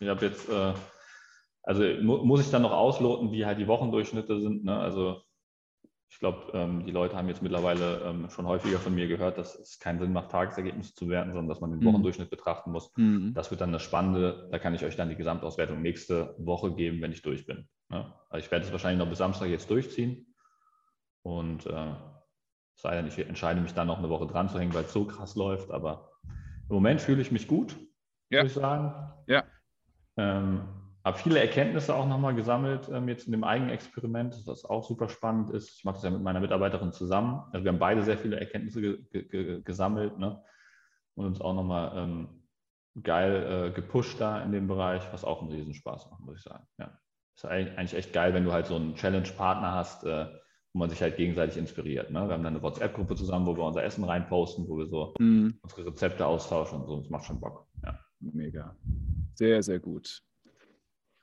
ich habe jetzt, äh, also mu muss ich dann noch ausloten, wie halt die Wochendurchschnitte sind. Ne? Also ich glaube, ähm, die Leute haben jetzt mittlerweile ähm, schon häufiger von mir gehört, dass es keinen Sinn macht, Tagesergebnisse zu werten, sondern dass man den mhm. Wochendurchschnitt betrachten muss. Mhm. Das wird dann das Spannende. Da kann ich euch dann die Gesamtauswertung nächste Woche geben, wenn ich durch bin. Ne? Also ich werde es wahrscheinlich noch bis Samstag jetzt durchziehen. Und äh, sei denn, ich entscheide mich dann noch eine Woche dran zu hängen, weil es so krass läuft. Aber im Moment fühle ich mich gut, ja. würde ich sagen. Ja. Ähm, habe viele Erkenntnisse auch nochmal gesammelt ähm, jetzt in dem Eigenexperiment, was auch super spannend ist. Ich mache das ja mit meiner Mitarbeiterin zusammen. Also wir haben beide sehr viele Erkenntnisse ge ge gesammelt ne? und uns auch nochmal ähm, geil äh, gepusht da in dem Bereich, was auch einen Riesenspaß macht, muss ich sagen. Ja. Ist eigentlich echt geil, wenn du halt so einen Challenge-Partner hast, äh, wo man sich halt gegenseitig inspiriert. Ne? Wir haben dann eine WhatsApp-Gruppe zusammen, wo wir unser Essen reinposten, wo wir so mhm. unsere Rezepte austauschen und so. Das macht schon Bock. Ja. Mega. Sehr, sehr gut.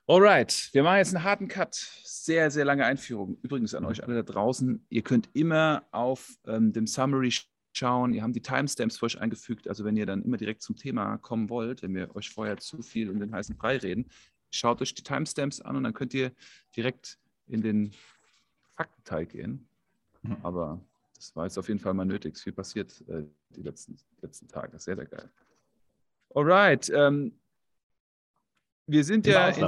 Alright, wir machen jetzt einen harten Cut. Sehr, sehr lange Einführung. Übrigens an euch alle da draußen, ihr könnt immer auf ähm, dem Summary schauen. Ihr habt die Timestamps für euch eingefügt. Also wenn ihr dann immer direkt zum Thema kommen wollt, wenn wir euch vorher zu viel um den heißen Brei reden, schaut euch die Timestamps an und dann könnt ihr direkt in den Faktenteil gehen. Mhm. Aber das war jetzt auf jeden Fall mal nötig. Viel passiert äh, die letzten, letzten Tage. Sehr, sehr geil. Alright. Ähm, wir sind in ja in,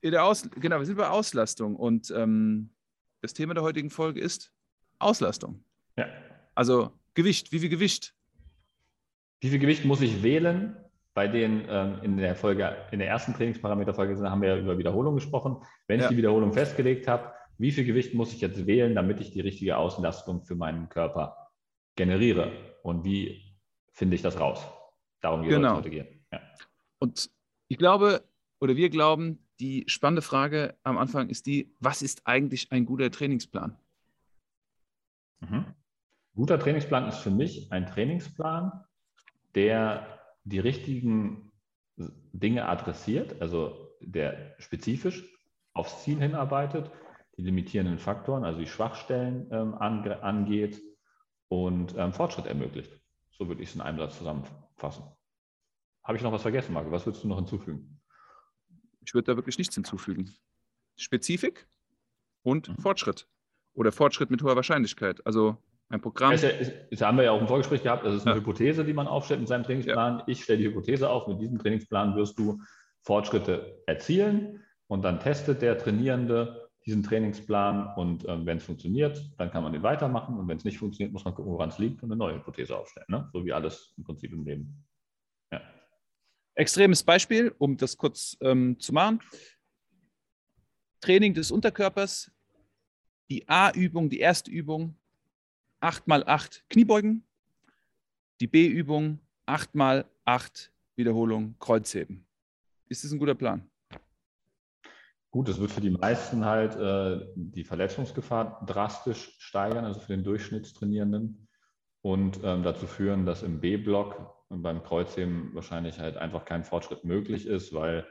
in, der Aus, genau, wir sind bei Auslastung und ähm, das Thema der heutigen Folge ist Auslastung. Ja. Also Gewicht, wie viel Gewicht? Wie viel Gewicht muss ich wählen? Bei den ähm, in der Folge, in der ersten Trainingsparameterfolge haben wir ja über Wiederholung gesprochen. Wenn Ja. ich die Wiederholung festgelegt habe, wie viel Gewicht muss ich jetzt wählen, damit ich die richtige Auslastung für meinen Körper generiere? Und wie finde ich das raus? Darum geht Genau. es heute gehen. Ja. Und ich glaube, oder wir glauben, die spannende Frage am Anfang ist die, was ist eigentlich ein guter Trainingsplan? Mhm. Guter Trainingsplan ist für mich ein Trainingsplan, der die richtigen Dinge adressiert, also der spezifisch aufs Ziel hinarbeitet, die limitierenden Faktoren, also die Schwachstellen ähm, ange angeht und ähm, Fortschritt ermöglicht. So würde ich es in einem Satz zusammenfassen. Habe ich noch was vergessen, Marco? Was würdest du noch hinzufügen? Ich würde da wirklich nichts hinzufügen. Spezifik und Mhm. Fortschritt. Oder Fortschritt mit hoher Wahrscheinlichkeit. Also ein Programm. Das, ist ja, das haben wir ja auch im Vorgespräch gehabt. Das ist eine Ja. Hypothese, die man aufstellt mit seinem Trainingsplan. Ich stelle die Hypothese auf. Mit diesem Trainingsplan wirst du Fortschritte erzielen und dann testet der Trainierende diesen Trainingsplan und ähm, wenn es funktioniert, dann kann man den weitermachen und wenn es nicht funktioniert, muss man gucken, woran es liegt und eine neue Hypothese aufstellen. Ne? So wie alles im Prinzip im Leben. Extremes Beispiel, um das kurz ähm, zu machen. Training des Unterkörpers. Die A-Übung, die erste Übung, 8 mal 8 Kniebeugen. Die B-Übung, 8 mal 8 Wiederholungen Kreuzheben. Ist das ein guter Plan? Gut, das wird für die meisten halt äh, die Verletzungsgefahr drastisch steigern, also für den Durchschnittstrainierenden und ähm, dazu führen, dass im B-Block beim Kreuzheben wahrscheinlich halt einfach kein Fortschritt möglich ist, weil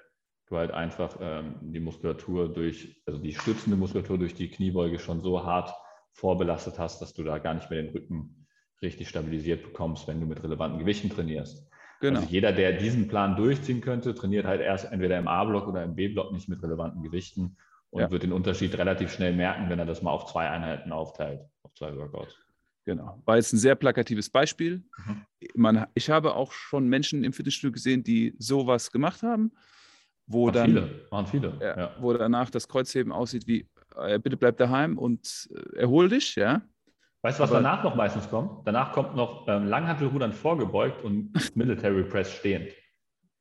du halt einfach ähm, die Muskulatur durch, also die stützende Muskulatur durch die Kniebeuge schon so hart vorbelastet hast, dass du da gar nicht mehr den Rücken richtig stabilisiert bekommst, wenn du mit relevanten Gewichten trainierst. Genau. Also jeder, der diesen Plan durchziehen könnte, trainiert halt erst entweder im A-Block oder im B-Block nicht mit relevanten Gewichten und Ja. wird den Unterschied relativ schnell merken, wenn er das mal auf zwei Einheiten aufteilt, auf zwei Workouts. Genau. War jetzt ein sehr plakatives Beispiel. Mhm. Man, ich habe auch schon Menschen im Fitnessstudio gesehen, die sowas gemacht haben, wo Machen dann viele, machen viele. ja, Ja. wo danach das Kreuzheben aussieht wie äh, bitte bleib daheim und äh, erhol dich, ja. Weißt du, was Aber- danach noch meistens kommt? Danach kommt noch ähm, Langhantelrudern vorgebeugt und Military Press stehend.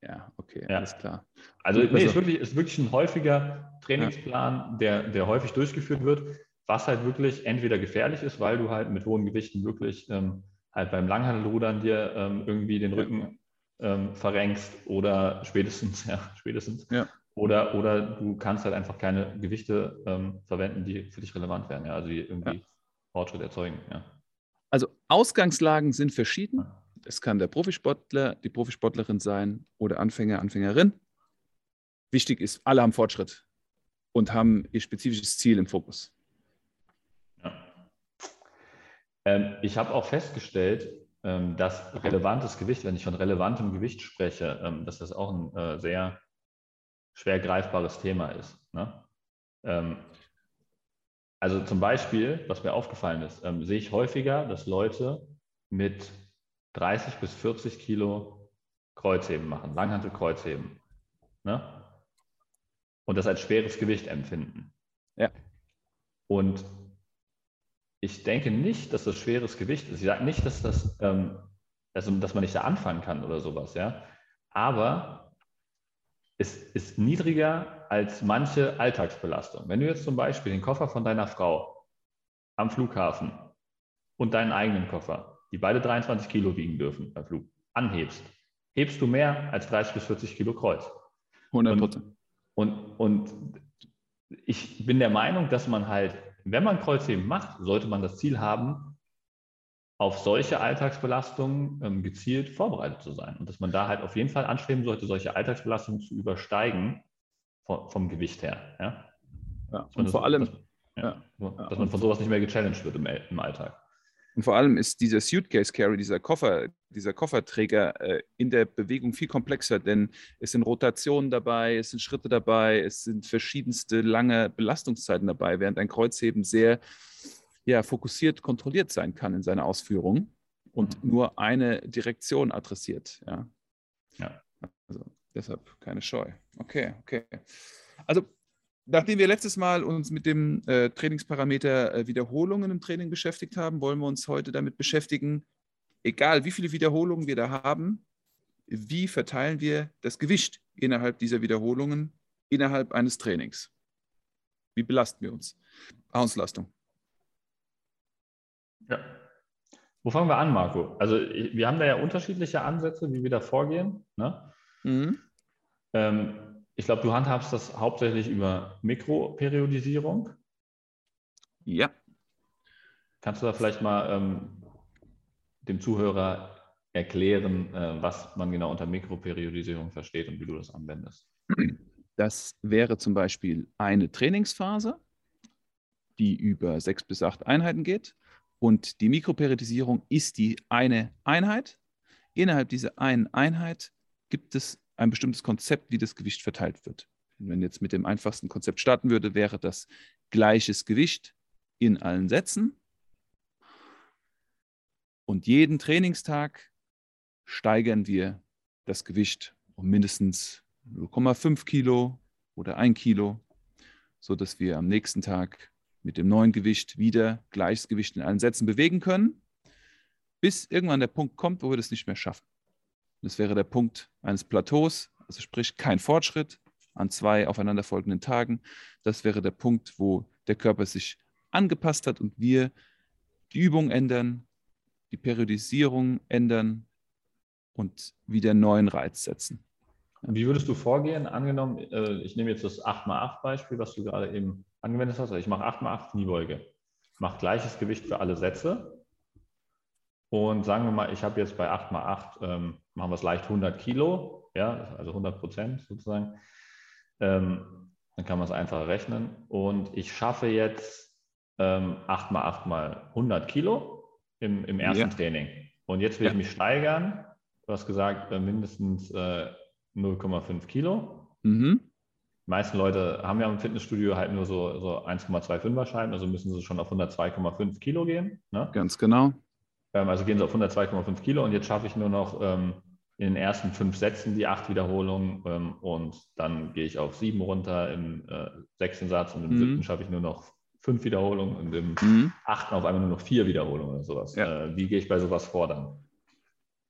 Ja, okay, Ja. alles klar. Also nee, also- ist wirklich, ist wirklich ein häufiger Trainingsplan, der, der häufig durchgeführt wird, was halt wirklich entweder gefährlich ist, weil du halt mit hohen Gewichten wirklich ähm, halt beim Langhantelrudern dir ähm, irgendwie den Ja. Rücken ähm, verrenkst oder spätestens, ja, spätestens. Ja. Oder, oder du kannst halt einfach keine Gewichte ähm, verwenden, die für dich relevant wären, ja, also die irgendwie Fortschritt erzeugen, ja. Also Ausgangslagen sind verschieden. Es kann der Profisportler, die Profisportlerin sein oder Anfänger, Anfängerin. Wichtig ist, alle haben Fortschritt und haben ihr spezifisches Ziel im Fokus. Ja. Ähm, ich habe auch festgestellt, ähm, dass relevantes Gewicht, wenn ich von relevantem Gewicht spreche, ähm, dass das auch ein äh, sehr schwer greifbares Thema ist. Ne? Ähm, also zum Beispiel, was mir aufgefallen ist, ähm, sehe ich häufiger, dass Leute mit 30 bis 40 Kilo Kreuzheben machen, Langhantel-Kreuzheben. Ne? Und das als schweres Gewicht empfinden. Ja. Und ich denke nicht, dass das schweres Gewicht ist. Ich sage nicht, dass das, ähm, also, dass man nicht da anfangen kann oder sowas, ja. Aber es ist niedriger als manche Alltagsbelastung. Wenn du jetzt zum Beispiel den Koffer von deiner Frau am Flughafen und deinen eigenen Koffer, die beide 23 Kilo wiegen dürfen beim Flug, anhebst, hebst du mehr als 30 bis 40 Kilo Kreuz. 100 Prozent. Und, und ich bin der Meinung, dass man halt, wenn man Kreuzheben macht, sollte man das Ziel haben, auf solche Alltagsbelastungen ähm, gezielt vorbereitet zu sein. Und dass man da halt auf jeden Fall anstreben sollte, solche Alltagsbelastungen zu übersteigen vom, vom Gewicht her. Ja? Ja. Und das- vor allem, dass, ja, Ja. dass man von sowas nicht mehr gechallenged wird im, im Alltag. Und vor allem ist dieser Suitcase Carry, dieser Koffer, dieser Kofferträger äh, in der Bewegung viel komplexer, denn es sind Rotationen dabei, es sind Schritte dabei, es sind verschiedenste lange Belastungszeiten dabei, während ein Kreuzheben sehr ja, fokussiert, kontrolliert sein kann in seiner Ausführung und Mhm. nur eine Direktion adressiert. Ja. Ja. Also deshalb keine Scheu. Okay, okay. Also nachdem wir letztes Mal uns mit dem äh, Trainingsparameter äh, Wiederholungen im Training beschäftigt haben, wollen wir uns heute damit beschäftigen, egal wie viele Wiederholungen wir da haben, wie verteilen wir das Gewicht innerhalb dieser Wiederholungen innerhalb eines Trainings? Wie belasten wir uns? Auslastung. Ja. Wo fangen wir an, Marco? Also wir haben da ja unterschiedliche Ansätze, wie wir da vorgehen. Ne? Mhm. Ähm, ich glaube, du handhabst das hauptsächlich über Mikroperiodisierung. Ja. Kannst du da vielleicht mal ähm, dem Zuhörer erklären, äh, was man genau unter Mikroperiodisierung versteht und wie du das anwendest? Das wäre zum Beispiel eine Trainingsphase, die über sechs bis acht Einheiten geht. Und die Mikroperiodisierung ist die eine Einheit. Innerhalb dieser einen Einheit gibt es ein bestimmtes Konzept, wie das Gewicht verteilt wird. Wenn jetzt mit dem einfachsten Konzept starten würde, wäre das gleiches Gewicht in allen Sätzen. Und jeden Trainingstag steigern wir das Gewicht um mindestens 0,5 Kilo oder 1 Kilo, sodass wir am nächsten Tag mit dem neuen Gewicht wieder gleiches Gewicht in allen Sätzen bewegen können, bis irgendwann der Punkt kommt, wo wir das nicht mehr schaffen. Das wäre der Punkt eines Plateaus, also sprich kein Fortschritt an zwei aufeinanderfolgenden Tagen. Das wäre der Punkt, wo der Körper sich angepasst hat und wir die Übung ändern, die Periodisierung ändern und wieder neuen Reiz setzen. Wie würdest du vorgehen? Angenommen, äh, ich nehme jetzt das 8x8-Beispiel, was du gerade eben angewendet hast. Also ich mache 8x8 Kniebeuge. Ich mache gleiches Gewicht für alle Sätze. Und sagen wir mal, ich habe jetzt bei 8x8, ähm, machen wir es leicht 100 Kilo, ja, also 100 Prozent sozusagen. Ähm, dann kann man es einfacher rechnen. Und ich schaffe jetzt ähm, 8x8 mal 100 Kilo im, im ersten ja. Training. Und jetzt will ja. ich mich steigern. Du hast gesagt, äh, mindestens äh, 0,5 Kilo. Mhm. Die meisten Leute haben ja im Fitnessstudio halt nur so, so 1,25er Scheiben, also müssen sie schon auf 102,5 Kilo gehen. Ne? Ganz genau. Ähm, also gehen sie auf 102,5 Kilo und jetzt schaffe ich nur noch ähm, in den ersten fünf Sätzen die acht Wiederholungen ähm, und dann gehe ich auf sieben runter im äh, sechsten Satz und im mhm. siebten schaffe ich nur noch fünf Wiederholungen und im mhm. achten auf einmal nur noch vier Wiederholungen oder sowas. Ja. Äh, wie gehe ich bei sowas vor dann?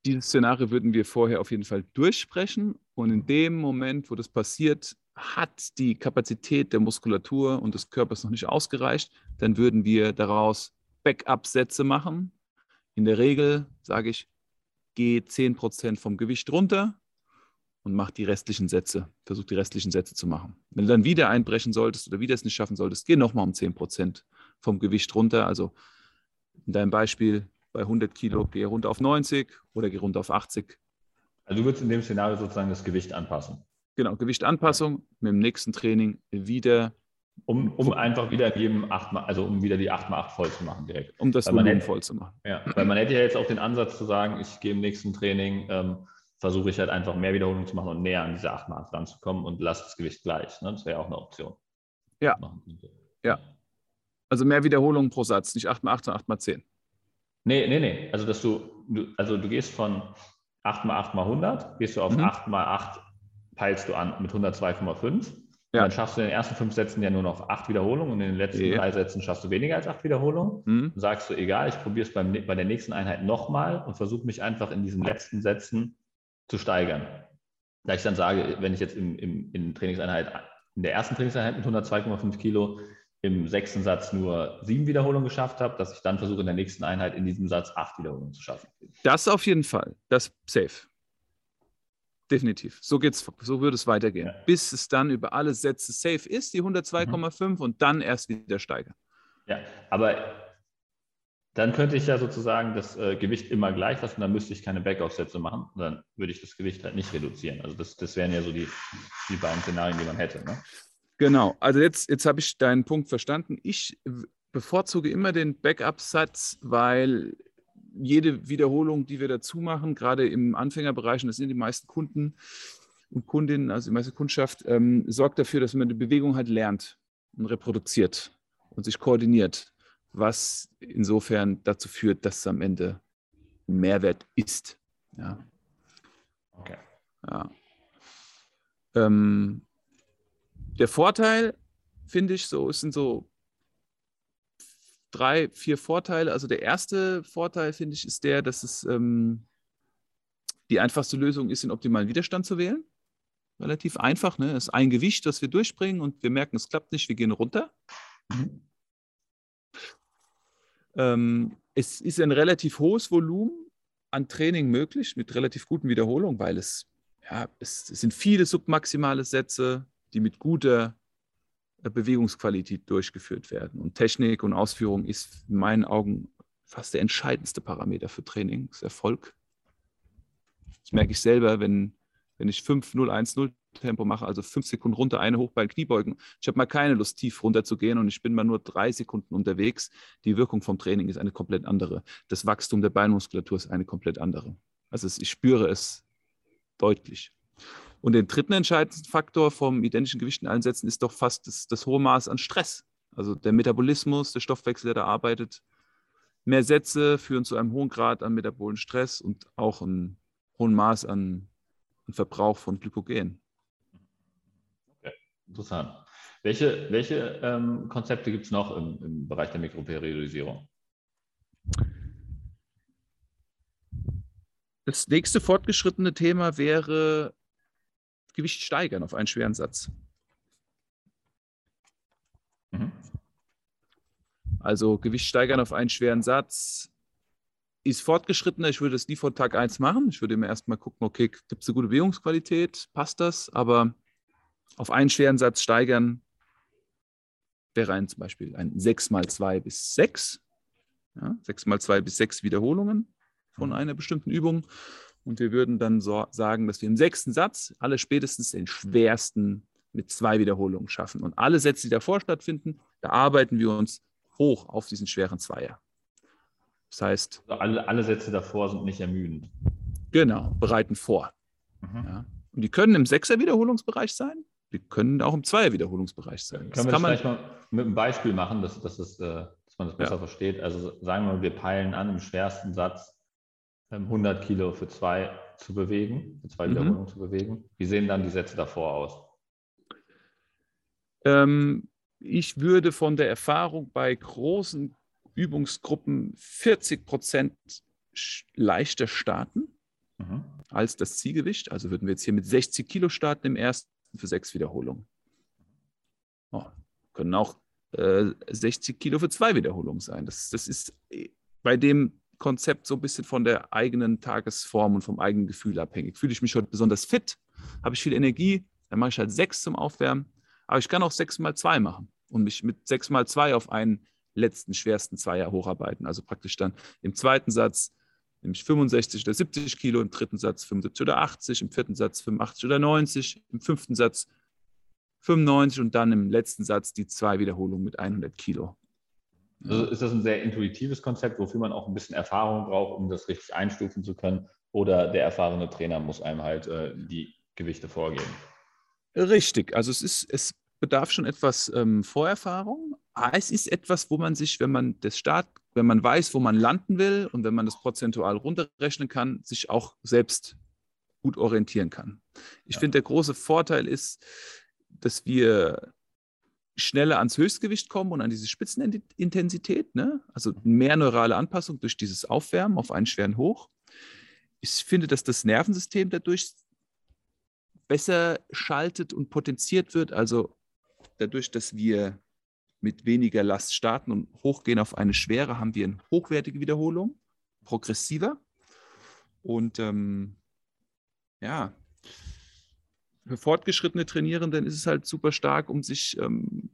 Dieses Szenario würden wir vorher auf jeden Fall durchsprechen und in dem Moment, wo das passiert, hat die Kapazität der Muskulatur und des Körpers noch nicht ausgereicht, dann würden wir daraus Backup-Sätze machen. In der Regel sage ich, geh 10% vom Gewicht runter und mach die restlichen Sätze, versuch die restlichen Sätze zu machen. Wenn du dann wieder einbrechen solltest oder wieder es nicht schaffen solltest, geh nochmal um 10% vom Gewicht runter. Also in deinem Beispiel bei 100 Kilo, geh runter auf 90 oder geh runter auf 80. Also du würdest in dem Szenario sozusagen das Gewicht anpassen. Genau, Gewichtanpassung mit dem nächsten Training wieder. Um, um einfach wieder jedem 8 also um wieder die 8x8 voll zu machen direkt. Um das Volumen voll zu machen. Ja, weil man hätte ja jetzt auch den Ansatz zu sagen, ich gehe im nächsten Training, ähm, versuche ich halt einfach mehr Wiederholungen zu machen und näher an diese 8x8 ranzukommen und lasse das Gewicht gleich. Ne? Das wäre ja auch eine Option. Ja. Ja. Also mehr Wiederholungen pro Satz, nicht 8x8, sondern 8x10. Nee, nee, nee. Also, dass du, du, also du gehst von 8 mal 8 mal 100, gehst du auf mhm. 8 mal 8, peilst du an mit 102,5. Ja. Dann schaffst du in den ersten fünf Sätzen ja nur noch acht Wiederholungen und in den letzten ja. drei Sätzen schaffst du weniger als acht Wiederholungen. Mhm. Dann sagst du, egal, ich probiere es bei der nächsten Einheit nochmal und versuche mich einfach in diesen letzten Sätzen zu steigern. Da ich dann sage, wenn ich jetzt im, im, in Trainingseinheit, in der ersten Trainingseinheit mit 102,5 Kilo im sechsten Satz nur sieben Wiederholungen geschafft habe, dass ich dann versuche, in der nächsten Einheit in diesem Satz acht Wiederholungen zu schaffen. Das auf jeden Fall. Das safe. Definitiv. So geht's, so würde es weitergehen. Ja. Bis es dann über alle Sätze safe ist, die 102,5 mhm. und dann erst wieder steigern. Ja, aber dann könnte ich ja sozusagen das äh, Gewicht immer gleich lassen, dann müsste ich keine Backaufsätze machen. Dann würde ich das Gewicht halt nicht reduzieren. Also das, das wären ja so die, die beiden Szenarien, die man hätte. Ne? Genau, also jetzt, jetzt habe ich deinen Punkt verstanden. Ich bevorzuge immer den Backup-Satz, weil jede Wiederholung, die wir dazu machen, gerade im Anfängerbereich, und das sind die meisten Kunden und Kundinnen, also die meiste Kundschaft, ähm, sorgt dafür, dass man die Bewegung halt lernt und reproduziert und sich koordiniert, was insofern dazu führt, dass es am Ende ein Mehrwert ist. Ja. Okay. Ja. Ähm, der Vorteil finde ich, so, es sind so drei, vier Vorteile. Also der erste Vorteil, finde ich, ist der, dass es ähm, die einfachste Lösung ist, den optimalen Widerstand zu wählen. Relativ einfach. Ne? Es ist ein Gewicht, das wir durchbringen und wir merken, es klappt nicht, wir gehen runter. Ähm, es ist ein relativ hohes Volumen an Training möglich mit relativ guten Wiederholungen, weil es, ja, es, es sind viele submaximale Sätze, die mit guter Bewegungsqualität durchgeführt werden. Und Technik und Ausführung ist in meinen Augen fast der entscheidendste Parameter für Trainingserfolg. Das merke ich selber, wenn, wenn ich 5, 0, 1, 0 Tempo mache, also fünf Sekunden runter, eine Hochbein, Kniebeugen. Ich habe mal keine Lust, tief runter zu gehen und ich bin mal nur drei Sekunden unterwegs. Die Wirkung vom Training ist eine komplett andere. Das Wachstum der Beinmuskulatur ist eine komplett andere. Also ich spüre es deutlich. Und den dritten entscheidenden Faktor vom identischen Gewicht in allen Sätzen ist doch fast das, das hohe Maß an Stress. Also der Metabolismus, der Stoffwechsel, der da arbeitet. Mehr Sätze führen zu einem hohen Grad an metabolen Stress und auch einem hohen Maß an, an Verbrauch von Glykogen. Okay, interessant. Welche, welche ähm, Konzepte gibt es noch im, im Bereich der Mikroperiodisierung? Das nächste fortgeschrittene Thema wäre Gewicht steigern auf einen schweren Satz. Mhm. Also Gewicht steigern auf einen schweren Satz ist fortgeschrittener. Ich würde es nie vor Tag 1 machen. Ich würde mir erstmal gucken, okay, gibt es eine gute Bewegungsqualität, passt das? Aber auf einen schweren Satz steigern wäre ein, zum Beispiel ein 6 mal 2 bis 6. Ja, 6 mal 2 bis 6 Wiederholungen von mhm. einer bestimmten Übung. Und wir würden dann so sagen, dass wir im sechsten Satz alle spätestens den schwersten mit zwei Wiederholungen schaffen. Und alle Sätze, die davor stattfinden, da arbeiten wir uns hoch auf diesen schweren Zweier. Das heißt. Also alle, alle Sätze davor sind nicht ermüdend. Genau, bereiten vor. Mhm. Ja. Und die können im Sechser-Wiederholungsbereich sein, die können auch im Zweier-Wiederholungsbereich sein. Können das wir das vielleicht mal mit einem Beispiel machen, dass, dass, es, äh, dass man das besser ja. versteht? Also sagen wir mal, wir peilen an im schwersten Satz 100 ähm, Kilo für zwei zu bewegen, für zwei mhm. Wiederholungen zu bewegen. Wie sehen dann die Sätze davor aus? Ähm, ich würde von der Erfahrung bei großen Übungsgruppen 40 Prozent leichter starten mhm. als das Zielgewicht. Also würden wir jetzt hier mit 60 Kilo starten im ersten für sechs Wiederholungen. Oh, können auch äh, 60 Kilo für zwei Wiederholungen sein. Das, das ist äh, bei dem Konzept so ein bisschen von der eigenen Tagesform und vom eigenen Gefühl abhängig. Fühle ich mich heute besonders fit, habe ich viel Energie, dann mache ich halt sechs zum Aufwärmen. Aber ich kann auch sechs mal zwei machen und mich mit sechs mal zwei auf einen letzten schwersten Zweier hocharbeiten. Also praktisch dann im zweiten Satz nämlich 65 oder 70 Kilo, im dritten Satz 75 oder 80, im vierten Satz 85 oder 90, im fünften Satz 95 und dann im letzten Satz die zwei Wiederholungen mit 100 Kilo. Also ist das ein sehr intuitives Konzept, wofür man auch ein bisschen Erfahrung braucht, um das richtig einstufen zu können? Oder der erfahrene Trainer muss einem halt äh, die Gewichte vorgeben? Richtig. Also es ist, es bedarf schon etwas ähm, Vorerfahrung. Aber es ist etwas, wo man sich, wenn man das Start, wenn man weiß, wo man landen will und wenn man das prozentual runterrechnen kann, sich auch selbst gut orientieren kann. Ich ja. finde, der große Vorteil ist, dass wir schneller ans Höchstgewicht kommen und an diese Spitzenintensität, ne? also mehr neurale Anpassung durch dieses Aufwärmen auf einen schweren Hoch. Ich finde, dass das Nervensystem dadurch besser schaltet und potenziert wird, also dadurch, dass wir mit weniger Last starten und hochgehen auf eine schwere, haben wir eine hochwertige Wiederholung, progressiver. Und ähm, ja, für fortgeschrittene Trainierenden ist es halt super stark, um sich, ähm,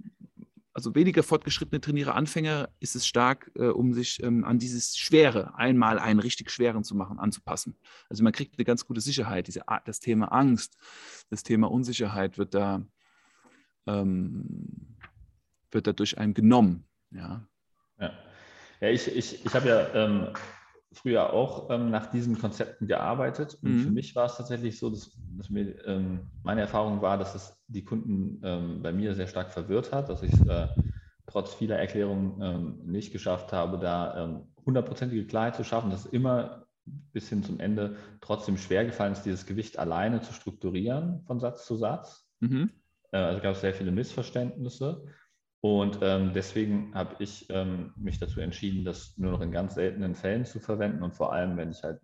also weniger fortgeschrittene Trainiere, Anfänger ist es stark, äh, um sich ähm, an dieses Schwere, einmal einen richtig schweren zu machen, anzupassen. Also man kriegt eine ganz gute Sicherheit. Diese, das Thema Angst, das Thema Unsicherheit wird da, ähm, wird dadurch einem genommen. Ja, ja. ja ich, ich, ich habe ja ähm, früher auch ähm, nach diesen Konzepten gearbeitet. Und mhm. für mich war es tatsächlich so, dass, dass mir, ähm, meine Erfahrung war, dass es die Kunden ähm, bei mir sehr stark verwirrt hat, dass ich es äh, trotz vieler Erklärungen ähm, nicht geschafft habe, da ähm, hundertprozentige Klarheit zu schaffen, dass es immer bis hin zum Ende trotzdem schwer gefallen ist, dieses Gewicht alleine zu strukturieren von Satz zu Satz. Mhm. Äh, also gab es sehr viele Missverständnisse. Und ähm, deswegen habe ich ähm, mich dazu entschieden, das nur noch in ganz seltenen Fällen zu verwenden und vor allem, wenn ich halt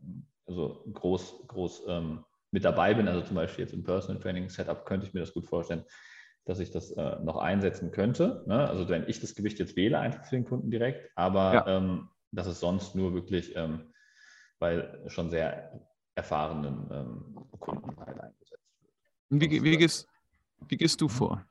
also groß, groß ähm, mit dabei bin, also zum Beispiel jetzt im Personal Training Setup, könnte ich mir das gut vorstellen, dass ich das äh, noch einsetzen könnte. Ne? Also wenn ich das Gewicht jetzt wähle, einfach für den Kunden direkt, aber ja. ähm, dass es sonst nur wirklich ähm, bei schon sehr erfahrenen ähm, Kunden halt eingesetzt wird. Wie, wie, gehst, wie gehst du vor?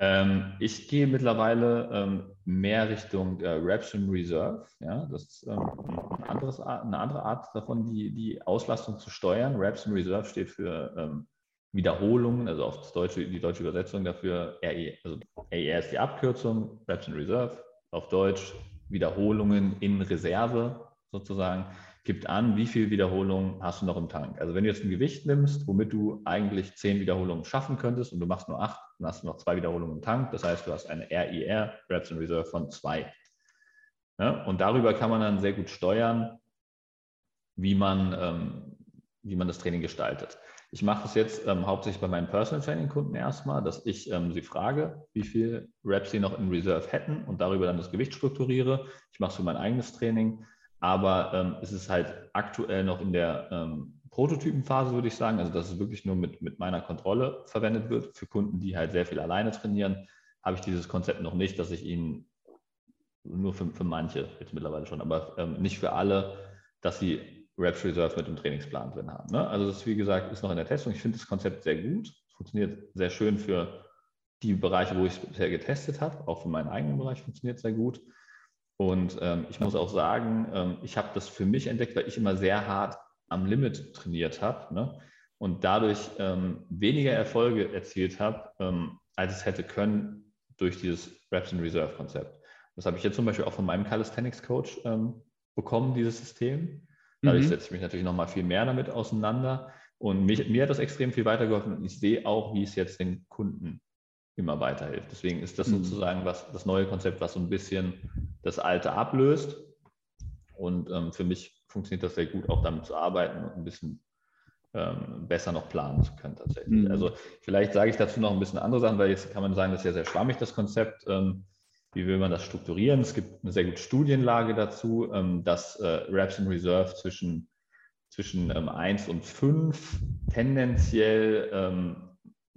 Ähm, ich gehe mittlerweile ähm, mehr Richtung äh, Reps in Reserve. Ja? Das ist ähm, ein anderes, eine andere Art davon, die, die Auslastung zu steuern. Reps in Reserve steht für ähm, Wiederholungen, also auf deutsche, die deutsche Übersetzung dafür, RE, also AER ist die Abkürzung, Reps in Reserve, auf Deutsch Wiederholungen in Reserve sozusagen gibt an, wie viele Wiederholungen hast du noch im Tank. Also wenn du jetzt ein Gewicht nimmst, womit du eigentlich zehn Wiederholungen schaffen könntest und du machst nur acht, dann hast du noch zwei Wiederholungen im Tank. Das heißt, du hast eine RIR, Reps in Reserve von zwei. Ja, und darüber kann man dann sehr gut steuern, wie man, ähm, wie man das Training gestaltet. Ich mache das jetzt ähm, hauptsächlich bei meinen Personal Training Kunden erstmal, dass ich ähm, sie frage, wie viel Reps sie noch in Reserve hätten und darüber dann das Gewicht strukturiere. Ich mache es für mein eigenes Training aber ähm, es ist halt aktuell noch in der ähm, Prototypenphase, würde ich sagen. Also, dass es wirklich nur mit, mit meiner Kontrolle verwendet wird. Für Kunden, die halt sehr viel alleine trainieren, habe ich dieses Konzept noch nicht, dass ich ihnen nur für, für manche jetzt mittlerweile schon, aber ähm, nicht für alle, dass sie Reps Reserve mit dem Trainingsplan drin haben. Ne? Also, das, wie gesagt, ist noch in der Testung. Ich finde das Konzept sehr gut. Es funktioniert sehr schön für die Bereiche, wo ich es bisher getestet habe. Auch für meinen eigenen Bereich funktioniert es sehr gut. Und ähm, ich muss auch sagen, ähm, ich habe das für mich entdeckt, weil ich immer sehr hart am Limit trainiert habe ne? und dadurch ähm, weniger Erfolge erzielt habe, ähm, als es hätte können durch dieses Reps in Reserve Konzept. Das habe ich jetzt zum Beispiel auch von meinem Calisthenics Coach ähm, bekommen, dieses System. Dadurch mhm. setze ich mich natürlich noch mal viel mehr damit auseinander. Und mich, mir hat das extrem viel weitergeholfen. Und ich sehe auch, wie es jetzt den Kunden immer weiterhilft. Deswegen ist das mhm. sozusagen was, das neue Konzept, was so ein bisschen das alte ablöst. Und ähm, für mich funktioniert das sehr gut, auch damit zu arbeiten und ein bisschen ähm, besser noch planen zu können tatsächlich. Mhm. Also vielleicht sage ich dazu noch ein bisschen andere Sachen, weil jetzt kann man sagen, das ist ja sehr schwammig, das Konzept. Ähm, wie will man das strukturieren? Es gibt eine sehr gute Studienlage dazu, ähm, dass äh, Reps in Reserve zwischen, zwischen ähm, 1 und 5 tendenziell ähm,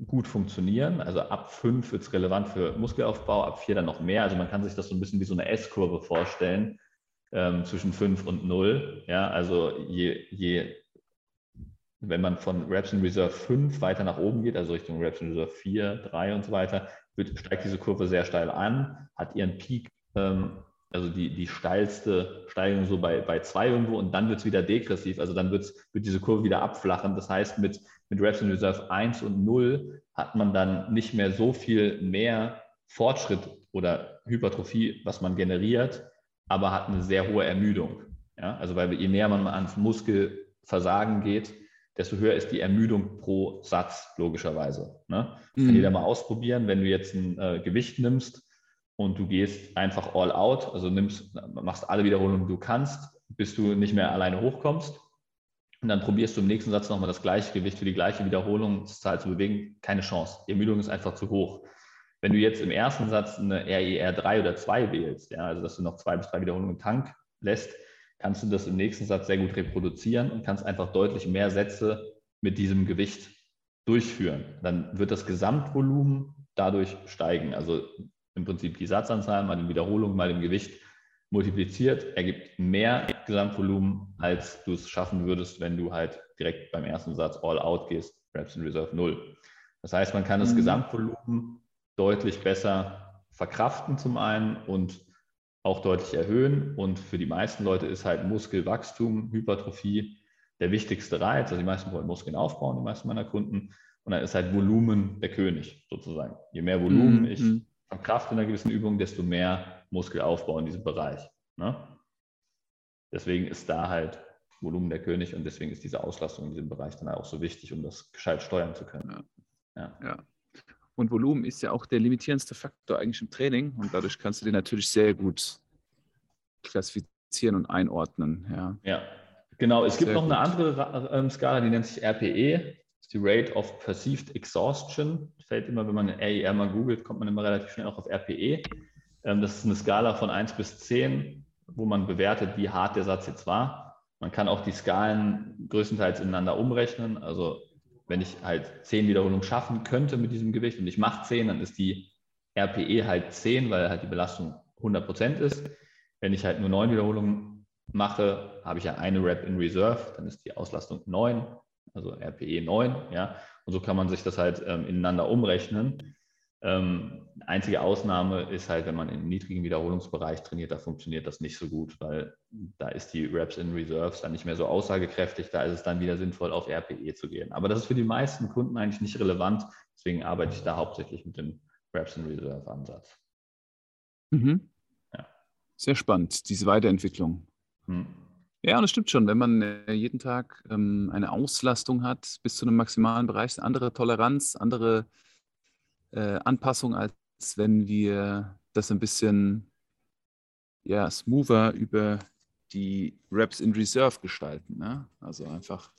gut funktionieren. Also ab fünf wird es relevant für Muskelaufbau, ab vier dann noch mehr. Also man kann sich das so ein bisschen wie so eine S-Kurve vorstellen ähm, zwischen fünf und null. Ja, also je, je, wenn man von Reps in Reserve 5 weiter nach oben geht, also Richtung Reps in Reserve 4, 3 und so weiter, wird, steigt diese Kurve sehr steil an, hat ihren Peak, ähm, also die, die steilste Steigung so bei, bei 2 irgendwo und dann wird es wieder degressiv, also dann wird's, wird diese Kurve wieder abflachen. Das heißt, mit mit Reps in Reserve 1 und 0 hat man dann nicht mehr so viel mehr Fortschritt oder Hypertrophie, was man generiert, aber hat eine sehr hohe Ermüdung. Ja? Also weil je näher man ans Muskelversagen geht, desto höher ist die Ermüdung pro Satz, logischerweise. Ne? Mhm. Kann jeder mal ausprobieren, wenn du jetzt ein äh, Gewicht nimmst und du gehst einfach all out, also nimmst, machst alle Wiederholungen, die du kannst, bis du nicht mehr alleine hochkommst und dann probierst du im nächsten Satz nochmal das gleiche Gewicht für die gleiche Wiederholungszahl zu bewegen. Keine Chance. Die Ermüdung ist einfach zu hoch. Wenn du jetzt im ersten Satz eine RER 3 oder 2 wählst, ja, also dass du noch zwei bis drei Wiederholungen im Tank lässt, kannst du das im nächsten Satz sehr gut reproduzieren und kannst einfach deutlich mehr Sätze mit diesem Gewicht durchführen. Dann wird das Gesamtvolumen dadurch steigen. Also im Prinzip die Satzanzahl mal die Wiederholung mal dem Gewicht multipliziert, ergibt mehr Gesamtvolumen, als du es schaffen würdest, wenn du halt direkt beim ersten Satz all out gehst, Reps in Reserve 0. Das heißt, man kann das mhm. Gesamtvolumen deutlich besser verkraften zum einen und auch deutlich erhöhen. Und für die meisten Leute ist halt Muskelwachstum, Hypertrophie der wichtigste Reiz. Also die meisten wollen Muskeln aufbauen, die meisten meiner Kunden. Und dann ist halt Volumen der König sozusagen. Je mehr Volumen mhm. ich mhm. verkrafte in einer gewissen Übung, desto mehr Muskelaufbau in diesem Bereich. Ne? Deswegen ist da halt Volumen der König und deswegen ist diese Auslastung in diesem Bereich dann auch so wichtig, um das gescheit steuern zu können. Ja. ja. Und Volumen ist ja auch der limitierendste Faktor eigentlich im Training und dadurch kannst du den natürlich sehr gut klassifizieren und einordnen. Ja, ja. genau. Es sehr gibt noch gut. eine andere ähm, Skala, die nennt sich RPE. die Rate of Perceived Exhaustion. Fällt immer, wenn man RER mal googelt, kommt man immer relativ schnell auch auf RPE. Ähm, das ist eine Skala von 1 bis 10, wo man bewertet, wie hart der Satz jetzt war. Man kann auch die Skalen größtenteils ineinander umrechnen. Also wenn ich halt 10 Wiederholungen schaffen könnte mit diesem Gewicht und ich mache 10, dann ist die RPE halt 10, weil halt die Belastung 100 Prozent ist. Wenn ich halt nur 9 Wiederholungen mache, habe ich ja eine Rep in Reserve, dann ist die Auslastung 9, also RPE 9. Ja? Und so kann man sich das halt ähm, ineinander umrechnen. Ähm, einzige Ausnahme ist halt, wenn man im niedrigen Wiederholungsbereich trainiert, da funktioniert das nicht so gut, weil da ist die Reps in Reserves dann nicht mehr so aussagekräftig. Da ist es dann wieder sinnvoll, auf RPE zu gehen. Aber das ist für die meisten Kunden eigentlich nicht relevant. Deswegen arbeite ich da hauptsächlich mit dem Reps in Reserve Ansatz. Mhm. Ja. Sehr spannend, diese Weiterentwicklung. Hm. Ja, und es stimmt schon, wenn man äh, jeden Tag ähm, eine Auslastung hat bis zu einem maximalen Bereich, andere Toleranz, andere äh, Anpassung, als wenn wir das ein bisschen ja, smoother über die Reps in Reserve gestalten. Ne? Also einfach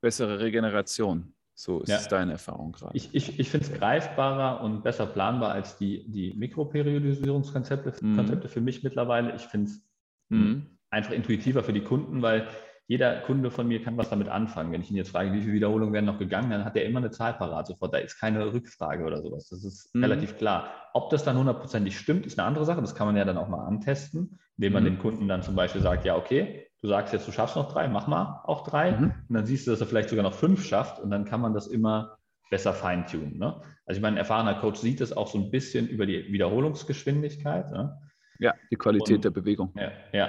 bessere Regeneration. So ist ja. es deine Erfahrung gerade. Ich, ich, ich finde es greifbarer und besser planbar als die, die Mikroperiodisierungskonzepte mhm. Konzepte für mich mittlerweile. Ich finde es mhm. einfach intuitiver für die Kunden, weil jeder Kunde von mir kann was damit anfangen. Wenn ich ihn jetzt frage, wie viele Wiederholungen werden noch gegangen, dann hat er immer eine Zahl parat sofort. Da ist keine Rückfrage oder sowas. Das ist mhm. relativ klar. Ob das dann hundertprozentig stimmt, ist eine andere Sache. Das kann man ja dann auch mal antesten, indem man mhm. dem Kunden dann zum Beispiel sagt, ja, okay, du sagst jetzt, du schaffst noch drei, mach mal auch drei. Mhm. Und dann siehst du, dass er vielleicht sogar noch fünf schafft und dann kann man das immer besser feintunen. Ne? Also ich meine, ein erfahrener Coach sieht es auch so ein bisschen über die Wiederholungsgeschwindigkeit. Ne? Ja, die Qualität und, der Bewegung. Ja, ja,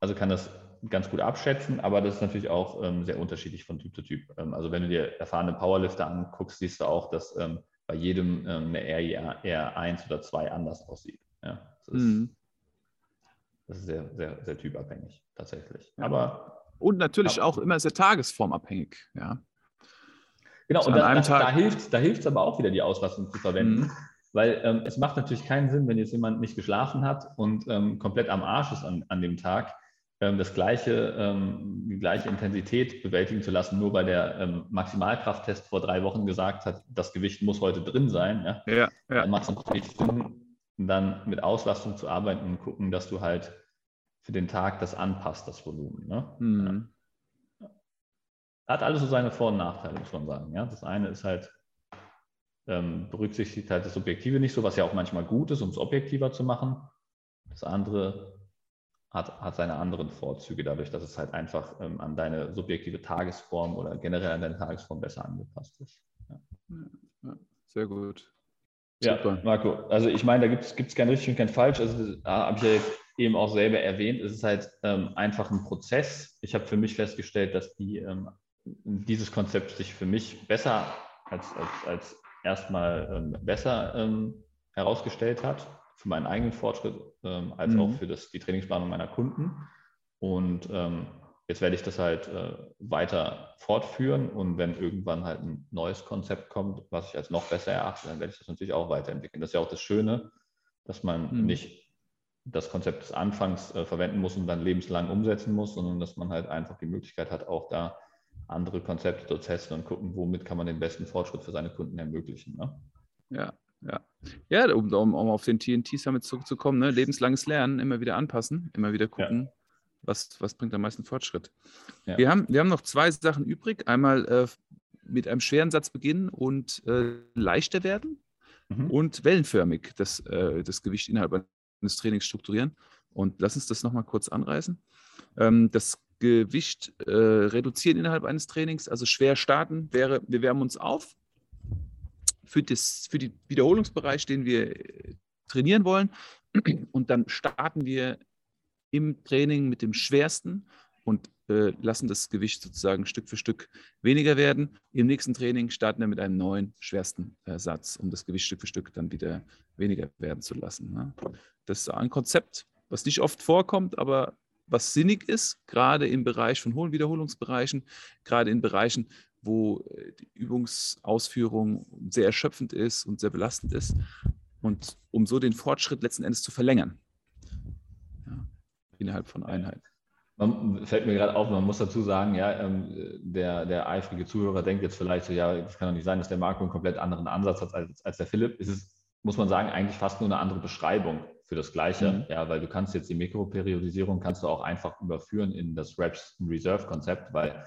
also kann das ganz gut abschätzen, aber das ist natürlich auch ähm, sehr unterschiedlich von Typ zu Typ. Ähm, also wenn du dir erfahrene Powerlifter anguckst, siehst du auch, dass ähm, bei jedem ähm, eine RIR 1 oder 2 anders aussieht. Ja, das, ist, mhm. das ist sehr, sehr, sehr typabhängig tatsächlich. Ja. Aber, und natürlich aber, auch immer sehr tagesformabhängig. Ja. Genau, so und da, da, hilft es da hilft's aber auch wieder, die Auslastung zu verwenden. Mhm. Weil ähm, es macht natürlich keinen Sinn, wenn jetzt jemand nicht geschlafen hat und ähm, komplett am Arsch ist an, an dem Tag, das gleiche, ähm, die gleiche Intensität bewältigen zu lassen, nur weil der ähm, Maximalkrafttest vor drei Wochen gesagt hat, das Gewicht muss heute drin sein. Ja, ja, ja. Dann macht es natürlich Sinn, dann mit Auslastung zu arbeiten und gucken, dass du halt für den Tag das anpasst, das Volumen. Ne? Mhm. Hat alles so seine Vor- und Nachteile, muss man sagen. Ja? Das eine ist halt, ähm, berücksichtigt halt das Subjektive nicht so, was ja auch manchmal gut ist, um es objektiver zu machen. Das andere hat, hat seine anderen Vorzüge dadurch, dass es halt einfach ähm, an deine subjektive Tagesform oder generell an deine Tagesform besser angepasst ist. Ja. Sehr gut. Ja, Marco, also ich meine, da gibt es kein richtig und kein falsch. Also habe ich ja jetzt eben auch selber erwähnt. Es ist halt ähm, einfach ein Prozess. Ich habe für mich festgestellt, dass die, ähm, dieses Konzept sich für mich besser als, als, als erstmal ähm, besser ähm, herausgestellt hat für meinen eigenen Fortschritt ähm, als mhm. auch für das, die Trainingsplanung meiner Kunden. Und ähm, jetzt werde ich das halt äh, weiter fortführen und wenn irgendwann halt ein neues Konzept kommt, was ich als noch besser erachte, dann werde ich das natürlich auch weiterentwickeln. Das ist ja auch das Schöne, dass man mhm. nicht das Konzept des Anfangs äh, verwenden muss und dann lebenslang umsetzen muss, sondern dass man halt einfach die Möglichkeit hat, auch da andere Konzepte zu testen und gucken, womit kann man den besten Fortschritt für seine Kunden ermöglichen. Ne? Ja, ja. Ja, um, um, um auf den TNT-Summit zurückzukommen, ne? lebenslanges Lernen, immer wieder anpassen, immer wieder gucken, ja. was, was bringt am meisten Fortschritt. Ja. Wir, haben, wir haben noch zwei Sachen übrig. Einmal äh, mit einem schweren Satz beginnen und äh, leichter werden mhm. und wellenförmig das, äh, das Gewicht innerhalb eines Trainings strukturieren. Und lass uns das nochmal kurz anreißen. Ähm, das Gewicht äh, reduzieren innerhalb eines Trainings, also schwer starten, wäre, wir wärmen uns auf, für, das, für den Wiederholungsbereich, den wir äh, trainieren wollen. Und dann starten wir im Training mit dem schwersten und äh, lassen das Gewicht sozusagen Stück für Stück weniger werden. Im nächsten Training starten wir mit einem neuen schwersten äh, Satz, um das Gewicht Stück für Stück dann wieder weniger werden zu lassen. Ne? Das ist ein Konzept, was nicht oft vorkommt, aber was sinnig ist, gerade im Bereich von hohen Wiederholungsbereichen, gerade in Bereichen, wo äh, die Übungsausführung sehr erschöpfend ist und sehr belastend ist. Und um so den Fortschritt letzten Endes zu verlängern ja, innerhalb von Einheiten. Man, fällt mir gerade auf, man muss dazu sagen, ja, ähm, der, der eifrige Zuhörer denkt jetzt vielleicht so, ja, das kann doch nicht sein, dass der Marco einen komplett anderen Ansatz hat als, als der Philipp. Es ist, muss man sagen, eigentlich fast nur eine andere Beschreibung für das Gleiche, mhm. ja, weil du kannst jetzt die Mikroperiodisierung kannst du auch einfach überführen in das Reps Reserve Konzept, weil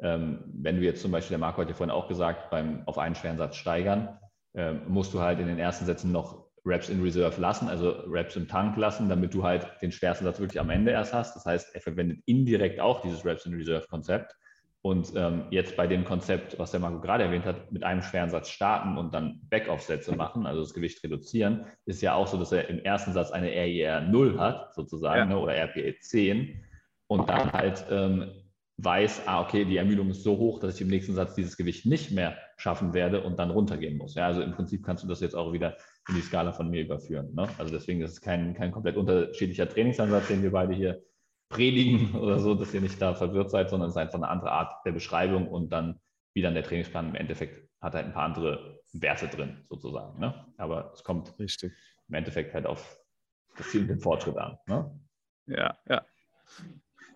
wenn du jetzt zum Beispiel, der Marco hat ja vorhin auch gesagt, beim auf einen schweren Satz steigern, ähm, musst du halt in den ersten Sätzen noch Reps in Reserve lassen, also Reps im Tank lassen, damit du halt den schwersten Satz wirklich am Ende erst hast. Das heißt, er verwendet indirekt auch dieses Reps in Reserve Konzept. Und ähm, jetzt bei dem Konzept, was der Marco gerade erwähnt hat, mit einem schweren Satz starten und dann Backoff-Sätze machen, also das Gewicht reduzieren, ist ja auch so, dass er im ersten Satz eine RIR 0 hat, sozusagen, ja. ne, oder RPE 10 und dann halt ähm, weiß, ah, okay, die Ermüdung ist so hoch, dass ich im nächsten Satz dieses Gewicht nicht mehr schaffen werde und dann runtergehen muss. Ja, also im Prinzip kannst du das jetzt auch wieder in die Skala von mir überführen. Ne? Also deswegen ist es kein, kein komplett unterschiedlicher Trainingsansatz, den wir beide hier predigen oder so, dass ihr nicht da verwirrt seid, sondern es ist einfach eine andere Art der Beschreibung und dann, wie dann der Trainingsplan im Endeffekt hat halt ein paar andere Werte drin, sozusagen. Ne? Aber es kommt Richtig. im Endeffekt halt auf das Ziel und den Fortschritt an. Ne? Ja, ja.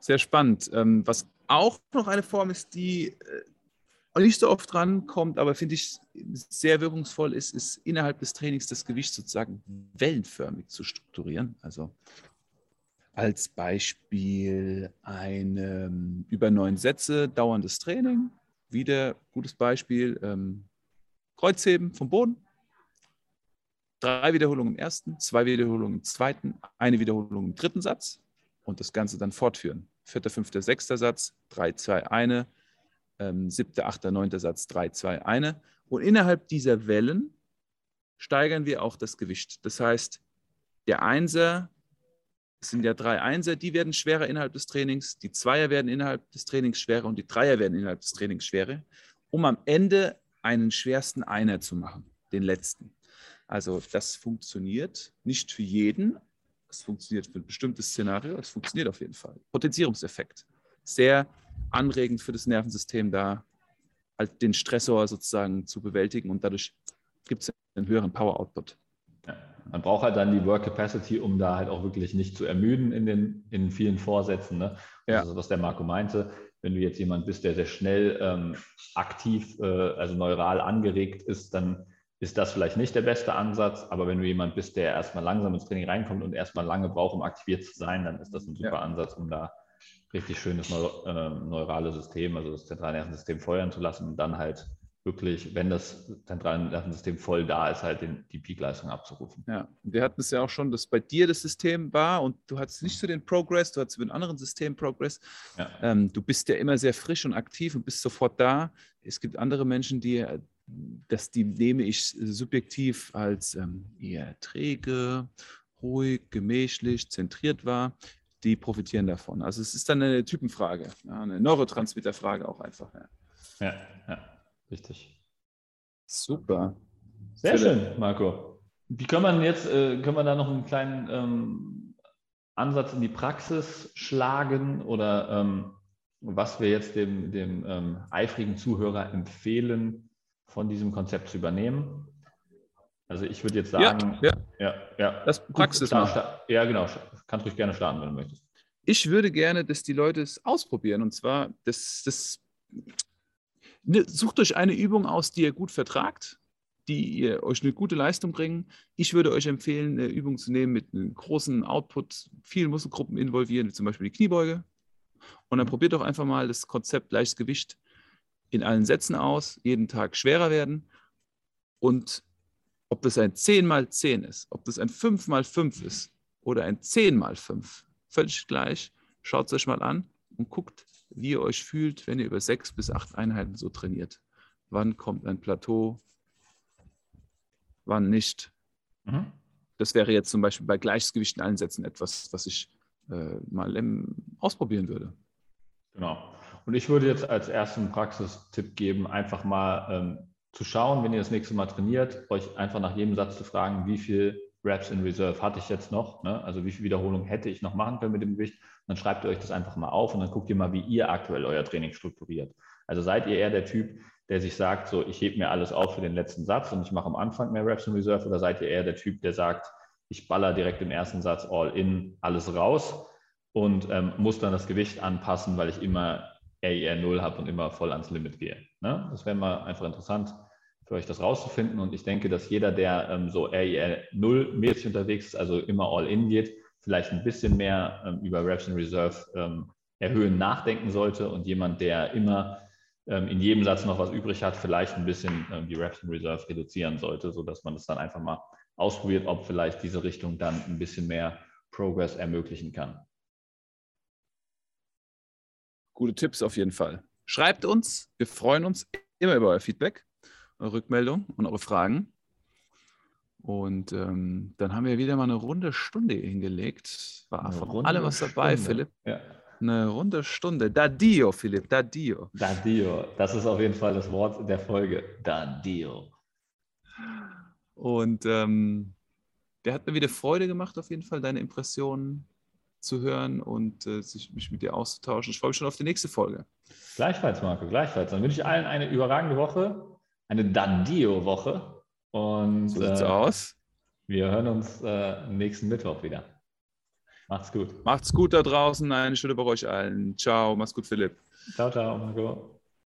Sehr spannend. Ähm, was auch noch eine Form ist, die äh, nicht so oft rankommt, aber finde ich sehr wirkungsvoll ist, ist innerhalb des Trainings das Gewicht sozusagen wellenförmig zu strukturieren. Also als Beispiel ein ähm, über neun Sätze dauerndes Training. Wieder gutes Beispiel, ähm, Kreuzheben vom Boden. Drei Wiederholungen im ersten, zwei Wiederholungen im zweiten, eine Wiederholung im dritten Satz und das Ganze dann fortführen vierter, fünfter, sechster Satz, 3, 2, eine, ähm, siebter, achter, neunter Satz, 3, 2, eine. Und innerhalb dieser Wellen steigern wir auch das Gewicht. Das heißt, der Einser, es sind ja drei Einser, die werden schwerer innerhalb des Trainings, die Zweier werden innerhalb des Trainings schwerer und die Dreier werden innerhalb des Trainings schwerer, um am Ende einen schwersten Einer zu machen, den letzten. Also das funktioniert nicht für jeden, es funktioniert für ein bestimmtes Szenario, es funktioniert auf jeden Fall. Potenzierungseffekt. Sehr anregend für das Nervensystem da, halt den Stressor sozusagen zu bewältigen und dadurch gibt es einen höheren Power-Output. Ja, man braucht halt dann die Work Capacity, um da halt auch wirklich nicht zu ermüden in den in vielen Vorsätzen. Ne? Ja. Also was der Marco meinte, wenn du jetzt jemand bist, der sehr schnell ähm, aktiv, äh, also neural angeregt ist, dann ist das vielleicht nicht der beste Ansatz. Aber wenn du jemand bist, der erstmal langsam ins Training reinkommt und erstmal lange braucht, um aktiviert zu sein, dann ist das ein super ja. Ansatz, um da richtig schönes Neu äh, neurale System, also das zentrale Nervensystem feuern zu lassen und dann halt wirklich, wenn das zentrale Nervensystem voll da ist, halt den, die Peakleistung abzurufen. Ja, wir hatten es ja auch schon, dass bei dir das System war und du hattest nicht so den Progress, du hattest mit einem anderen System Progress. Ja. Ähm, du bist ja immer sehr frisch und aktiv und bist sofort da. Es gibt andere Menschen, die dass die nehme ich subjektiv als ähm, eher träge, ruhig, gemächlich, zentriert war. Die profitieren davon. Also es ist dann eine Typenfrage, eine Neurotransmitterfrage auch einfach. Ja, ja, ja richtig. Super. Sehr schön, Marco. Wie kann man jetzt, äh, können wir da noch einen kleinen ähm, Ansatz in die Praxis schlagen oder ähm, was wir jetzt dem, dem ähm, eifrigen Zuhörer empfehlen, von diesem Konzept zu übernehmen. Also ich würde jetzt sagen, ja, ja, ja, ja. das Praxis Gut, start, Ja, genau. Kannst ruhig gerne starten, wenn du möchtest. Ich würde gerne, dass die Leute es ausprobieren. Und zwar, das, das, ne, sucht euch eine Übung aus, die ihr gut vertragt, die ihr euch eine gute Leistung bringen. Ich würde euch empfehlen, eine Übung zu nehmen mit einem großen Output, vielen Muskelgruppen involvieren, wie zum Beispiel die Kniebeuge. Und dann probiert doch einfach mal das Konzept leichtes Gewicht in allen Sätzen aus, jeden Tag schwerer werden. Und ob das ein 10 mal 10 ist, ob das ein 5 mal 5 ist oder ein 10 mal 5, völlig gleich. Schaut es euch mal an und guckt, wie ihr euch fühlt, wenn ihr über sechs bis acht Einheiten so trainiert. Wann kommt ein Plateau, wann nicht. Mhm. Das wäre jetzt zum Beispiel bei Gleichgewicht in allen Sätzen etwas, was ich äh, mal ausprobieren würde. Genau. Und ich würde jetzt als ersten Praxistipp geben, einfach mal ähm, zu schauen, wenn ihr das nächste Mal trainiert, euch einfach nach jedem Satz zu fragen, wie viel Reps in Reserve hatte ich jetzt noch, ne? also wie viele Wiederholungen hätte ich noch machen können mit dem Gewicht. Und dann schreibt ihr euch das einfach mal auf und dann guckt ihr mal, wie ihr aktuell euer Training strukturiert. Also seid ihr eher der Typ, der sich sagt, so ich hebe mir alles auf für den letzten Satz und ich mache am Anfang mehr Reps in Reserve oder seid ihr eher der Typ, der sagt, ich baller direkt im ersten Satz all in alles raus und ähm, muss dann das Gewicht anpassen, weil ich immer AER 0 habe und immer voll ans Limit gehe. Ne? Das wäre mal einfach interessant für euch das rauszufinden. Und ich denke, dass jeder, der ähm, so AER 0 mäßig unterwegs ist, also immer All-In geht, vielleicht ein bisschen mehr ähm, über Reps in Reserve ähm, erhöhen nachdenken sollte und jemand, der immer ähm, in jedem Satz noch was übrig hat, vielleicht ein bisschen ähm, die Reps in Reserve reduzieren sollte, sodass man das dann einfach mal ausprobiert, ob vielleicht diese Richtung dann ein bisschen mehr Progress ermöglichen kann. Gute Tipps auf jeden Fall. Schreibt uns, wir freuen uns immer über euer Feedback, eure Rückmeldung und eure Fragen. Und ähm, dann haben wir wieder mal eine runde Stunde hingelegt. War eine von allem was dabei, Stunde. Philipp. Ja. Eine runde Stunde. Da Dio, Philipp, da Dio. Da Dio. Das ist auf jeden Fall das Wort der Folge. Da Dio. Und ähm, der hat mir wieder Freude gemacht, auf jeden Fall, deine Impressionen zu hören und äh, sich, mich mit dir auszutauschen. Ich freue mich schon auf die nächste Folge. Gleichfalls, Marco, gleichfalls. Dann wünsche ich allen eine überragende Woche, eine Dandio-Woche. Und so sieht's äh, aus. Wir hören uns äh, nächsten Mittwoch wieder. Macht's gut. Macht's gut da draußen. Eine schöne bei euch allen. Ciao. Mach's gut, Philipp. Ciao, ciao, Marco.